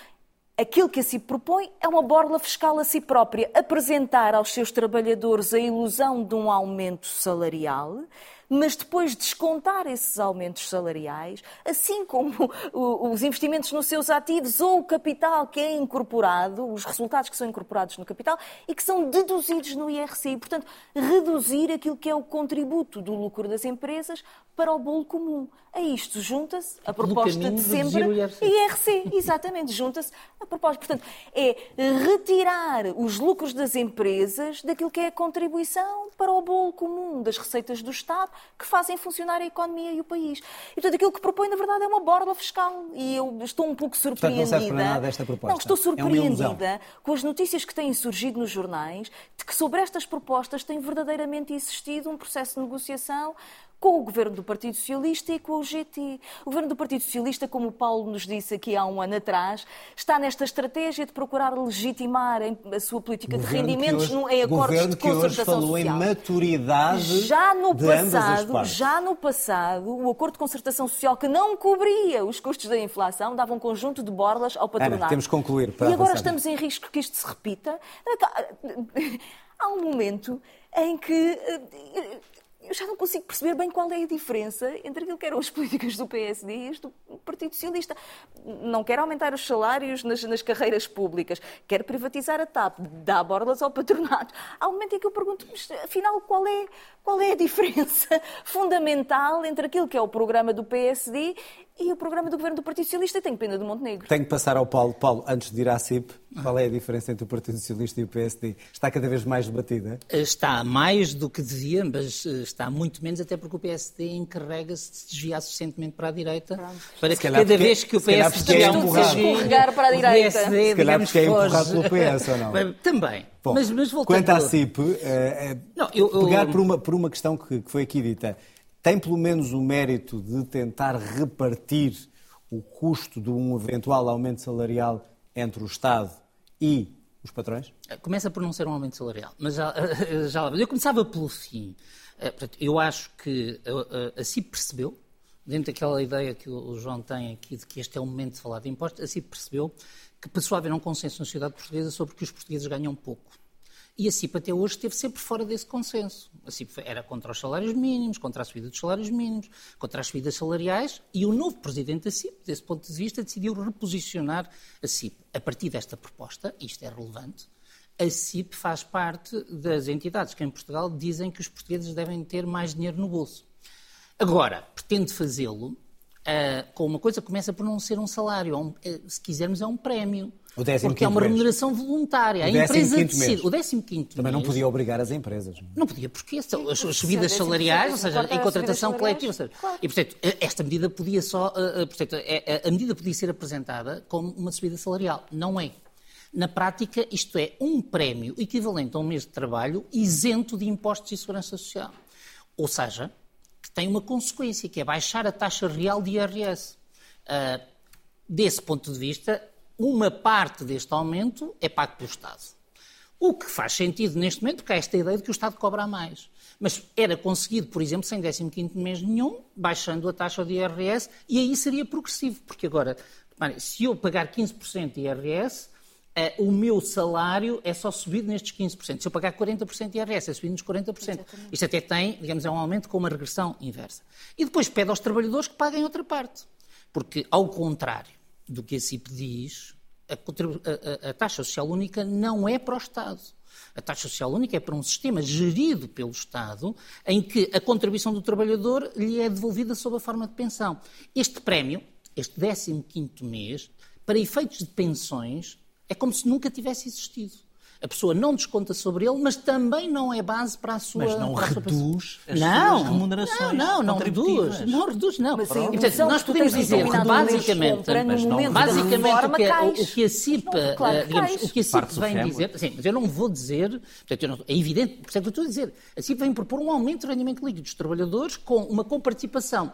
aquilo que a si propõe é uma borla fiscal a si própria, apresentar aos seus trabalhadores a ilusão de um aumento salarial mas depois descontar esses aumentos salariais, assim como os investimentos nos seus ativos ou o capital que é incorporado, os resultados que são incorporados no capital e que são deduzidos no IRC. E, portanto, reduzir aquilo que é o contributo do lucro das empresas para o bolo comum. A isto junta-se a proposta de sempre IRC. IRC, exatamente, junta-se a proposta. Portanto, é retirar os lucros das empresas daquilo que é a contribuição para o bolo comum das receitas do Estado que fazem funcionar a economia e o país. E, portanto, aquilo que propõe, na verdade, é uma borla fiscal. E eu estou um pouco surpreendida. Portanto, não serve para nada esta proposta. Não, estou surpreendida é com as notícias que têm surgido nos jornais de que sobre estas propostas tem verdadeiramente existido um processo de negociação com o governo do Partido Socialista e com o GT. O governo do Partido Socialista, como o Paulo nos disse aqui há um ano atrás, está nesta estratégia de procurar legitimar a sua política de rendimentos hoje, em acordos de concertação social. em maturidade já no passado, já no passado, o acordo de concertação social que não cobria os custos da inflação dava um conjunto de borlas ao patronado. Ana, temos que concluir. Para e agora estamos em risco que isto se repita. Há um momento em que eu já não consigo perceber bem qual é a diferença entre aquilo que eram as políticas do PSD e as do Partido Socialista. Não quer aumentar os salários nas, nas carreiras públicas, quer privatizar a TAP, dá borlas ao patronato. Há um momento em que eu pergunto, mas afinal, qual é, qual é a diferença fundamental entre aquilo que é o programa do PSD e o programa do governo do Partido Socialista e tenho pena do Montenegro. Tenho que passar ao Paulo. Paulo, antes de ir à CIP, qual é a diferença entre o Partido Socialista e o PSD? Está cada vez mais debatida? Está mais do que devia, mas eh, está muito menos, até porque o PSD encarrega-se de se desviar suficientemente para a direita, Pronto. para Se que cada porque- vez que o se calhar PS porque é um Escorregar para a o direita. PSD, Se calhar digamos, porque é empurrado foge- pelo PS, ou não? Também. Bom, mas, mas voltando quanto à CIP, eh, eh, Não, eu- eu- pegar por uma, por uma questão que, que foi aqui dita, tem pelo menos o mérito de tentar repartir o custo de um eventual aumento salarial entre o Estado e os patrões? Começa por não ser um aumento salarial, mas já, já lá- Eu começava pelo fim. Eh, Eu acho que eh, a, a CIP percebeu, dentro daquela ideia que o João tem aqui de que este é o momento de falar de impostos, a CIP percebeu que passou a haver um consenso na sociedade portuguesa sobre que os portugueses ganham pouco. E a CIP até hoje esteve sempre fora desse consenso. A CIP era contra os salários mínimos, contra a subida dos salários mínimos, contra as subidas salariais, e o novo presidente da CIP, desse ponto de vista, decidiu reposicionar a CIP. A partir desta proposta, isto é relevante, a CIP faz parte das entidades que em Portugal dizem que os portugueses devem ter mais dinheiro no bolso. Agora, pretende fazê-lo ah, com uma coisa que começa por não ser um salário, é um- é, se quisermos é um prémio. O décimo porque é uma mês. remuneração voluntária. O a empresa mês. decide. O 15 Também não mês, podia obrigar as empresas. não não podia, porque as, as subidas salariais, ou 10%, seja, em contratação coletiva. Seja, claro. E, portanto, esta medida podia só. eh, eh, portanto, a medida podia ser apresentada como uma subida salarial. Não é. Na prática, isto é um prémio equivalente a um mês de trabalho isento de impostos e segurança social. Ou seja, que tem uma consequência, que é baixar a taxa real de IRS. Ah, desse ponto de vista, uma parte deste aumento é pago pelo Estado. O que faz sentido neste momento, porque há esta ideia de que o Estado cobra mais. Mas era conseguido, por exemplo, sem 15º mês nenhum, baixando a taxa de IRS, e aí seria progressivo, porque agora, se eu pagar 15% de IRS, eh, o meu salário é só subido nestes 15%. Se eu pagar 40% de IRS, é subido nos 40%. Isto até tem, digamos, é um aumento com uma regressão inversa. E depois pede aos trabalhadores que paguem outra parte. Porque, ao contrário do que a CIP diz, a, a- a- taxa social única não é para o Estado. A taxa social única é para um sistema gerido pelo Estado, em que a contribuição do trabalhador lhe é devolvida sob a forma de pensão. Este prémio, este 15º mês, para efeitos de pensões, é como se nunca tivesse existido. A pessoa não desconta sobre ele, mas também não é base para a sua. Mas não sua reduz as não, suas remunerações Não, não, não reduz. Não reduz, não. Mas a E, portanto, indução nós podemos dizer que basicamente, momento basicamente da o reforma, que, a- cais. o que a CIP, Não, claro eh, que digamos, o que a CIP vem dizer, sim, mas eu não vou dizer, portanto, não- é evidente, por isso é que eu estou a dizer, a CIP vem propor um aumento do rendimento líquido dos trabalhadores com uma comparticipação,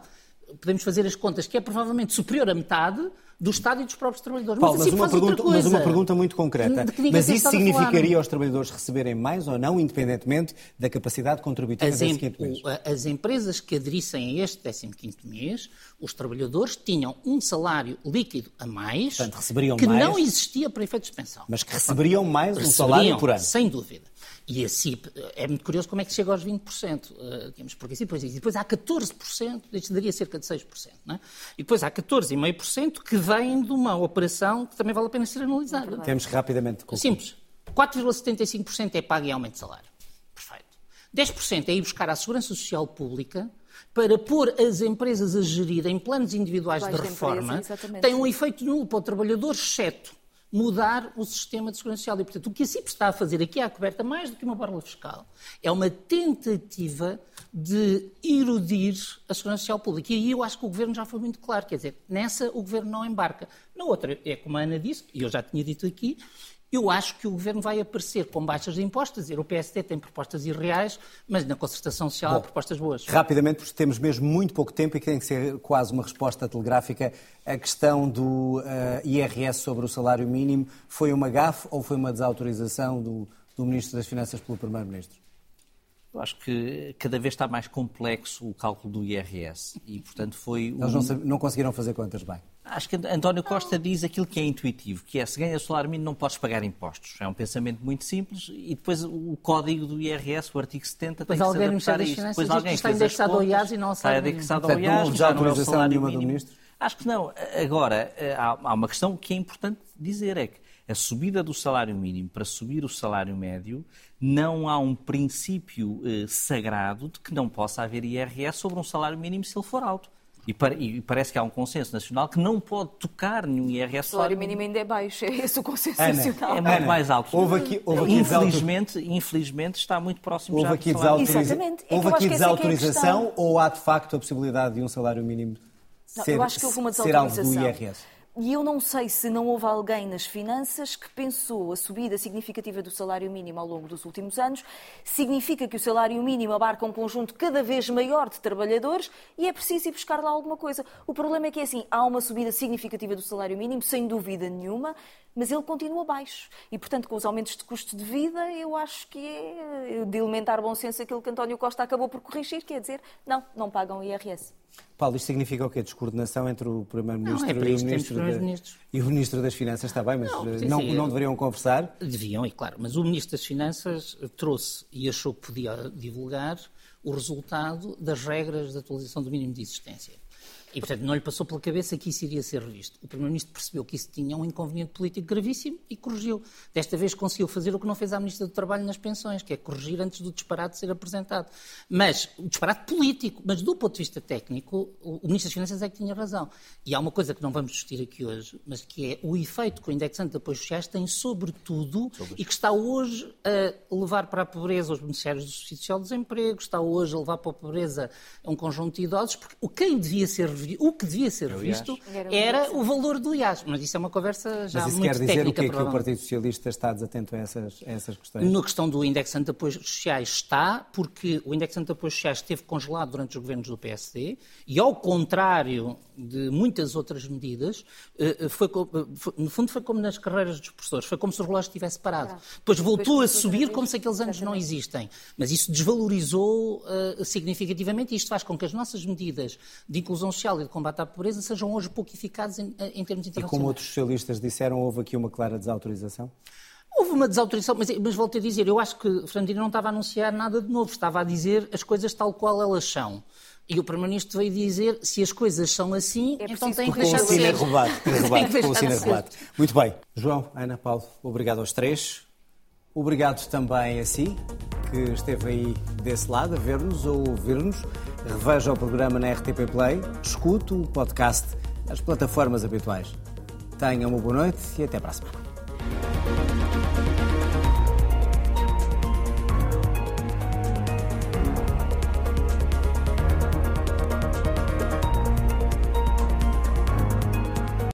podemos fazer as contas, que é provavelmente superior à metade do Estado e dos próprios trabalhadores. Paulo, mas CIP uma, faz outra pergunta, mas uma pergunta muito concreta. Mas isso significaria aos trabalhadores receberem mais ou não, independentemente da capacidade contributiva As, desse em- quinto mês? as empresas que aderissem a este 15º mês, os trabalhadores tinham um salário líquido a mais Portanto, receberiam que mais. não existia para efeitos de pensão. Mas que receberiam mais um Receberiam, salário por ano. Sem dúvida. E a CIP, é muito curioso como é que chega aos 20%. eh, digamos, porque assim, depois, e depois há 14%, isto daria cerca de 6%. Não é? E depois há 14,5% que vêm de uma operação que também vale a pena ser analisada. Temos rapidamente concluir. Simples. 4,75% é pago em aumento de salário. Perfeito. 10% é ir buscar à Segurança Social Pública para pôr as empresas a gerir em planos individuais de reforma. empresa, exatamente. Tem um efeito nulo para o trabalhador, exceto mudar o sistema de segurança social. E, portanto, o que a CIP está a fazer aqui à coberta, mais do que uma borla fiscal, é uma tentativa de erudir a segurança social pública. E aí eu acho que o Governo já foi muito claro. Quer dizer, nessa o Governo não embarca. Na outra, é como a Ana disse, e eu já tinha dito aqui, eu acho que o Governo vai aparecer com baixas de impostos, dizer o PSD tem propostas irreais, mas na concertação social há propostas boas. Rapidamente, porque temos mesmo muito pouco tempo e que tem que ser quase uma resposta telegráfica. A questão do eh, IRS sobre o salário mínimo foi uma gafe ou foi uma desautorização do, do Ministro das Finanças pelo Primeiro-Ministro? Eu acho que cada vez está mais complexo o cálculo do IRS e, portanto, foi... Eles um- não, sab- não conseguiram fazer contas bem. Acho que António Costa diz aquilo que é intuitivo, que é se ganhas salário mínimo não podes pagar impostos. É um pensamento muito simples e depois o código do IRS, o artigo 70, Depois tem que se adaptar a isso. Depois alguém está indexado ao IAS e não ao Está indexado ao não IAS, já não é o salário nenhuma do mínimo. Ministro? Acho que não. Agora, há há uma questão que é importante dizer, é que a subida do salário mínimo para subir o salário médio, não há um princípio eh, sagrado de que não possa haver IRS sobre um salário mínimo se ele for alto. E, e, parece que há um consenso nacional que não pode tocar nenhum IRS. O salário mínimo ainda é baixo, é esse o consenso Ana, nacional. É muito Ana, mais alto. Houve aqui, houve aqui infelizmente, infelizmente está muito próximo houve já aqui do salário. desautoriza... Exatamente. É houve aqui é é desautorização questão. ou há de facto a possibilidade de um salário mínimo Não, ser, eu acho que houve uma ser alvo do desautorização. IRS? E eu não sei se não houve alguém nas finanças que pensou a subida significativa do salário mínimo ao longo dos últimos anos significa que o salário mínimo abarca um conjunto cada vez maior de trabalhadores e é preciso ir buscar lá alguma coisa. O problema é que é assim, há uma subida significativa do salário mínimo, sem dúvida nenhuma, mas ele continua baixo. E, portanto, com os aumentos de custo de vida, eu acho que é de elementar bom senso aquilo que António Costa acabou por corrigir, quer dizer, não, não pagam IRS. Paulo, isto significa o quê? Descoordenação entre o Primeiro-Ministro é e, e o Ministro das Finanças? Está bem, mas Não, eh, não, não deveriam conversar? Deviam, e claro, mas o Ministro das Finanças trouxe e achou que podia divulgar o resultado das regras de atualização do mínimo de existência. E, portanto, não lhe passou pela cabeça que isso iria ser revisto. O Primeiro-Ministro percebeu que isso tinha um inconveniente político gravíssimo e corrigiu. Desta vez conseguiu fazer o que não fez a Ministra do Trabalho nas pensões, que é corrigir antes do disparate ser apresentado. Mas, o disparate político, mas do ponto de vista técnico, o Ministro das Finanças é que tinha razão. E há uma coisa que não vamos discutir aqui hoje, mas que é o efeito que o indexante de apoios sociais tem sobre tudo e que está hoje a levar para a pobreza os beneficiários do subsídio social de desemprego, está hoje a levar para a pobreza um conjunto de idosos, porque o, quem devia ser revi- o que devia ser revisto Era o valor do IAS. Mas isso é uma conversa já Mas isso muito quer dizer o técnica, quê? Que o. Partido Socialista está desatento a essas, a essas questões? Na questão do indexante de apoios sociais está, porque o indexante de apoios sociais esteve congelado durante os governos do PSD e, ao contrário de muitas outras medidas, eh, foi, co- eh, foi- no fundo foi como nas carreiras dos professores, foi como se o relógio tivesse parado. Depois voltou a começou outra subir como se aqueles anos não existem. Mas isso desvalorizou eh, significativamente e isto faz com que as nossas medidas de inclusão social e de combate à pobreza sejam hoje pouco eficazes em, em termos E internacionais. como outros socialistas disseram, houve aqui uma clara desautorização? Houve uma desautorização, mas, mas volto a dizer, eu acho que Fernandino não estava a anunciar nada de novo, estava a dizer as coisas tal qual elas são. E o Primeiro-Ministro veio dizer, se as coisas são assim, É então tem que corrigir Com o deixar de ser. arrobado. Tem que arrobado, Com o deixar sino de ser. arrobado. Muito bem. João, Ana, Paulo, obrigado aos três. Obrigado também a si, que esteve aí desse lado a ver-nos ou ouvir-nos. Reveja o programa na RTP Play, escute o podcast nas plataformas habituais. Tenha uma boa noite e até para a semana.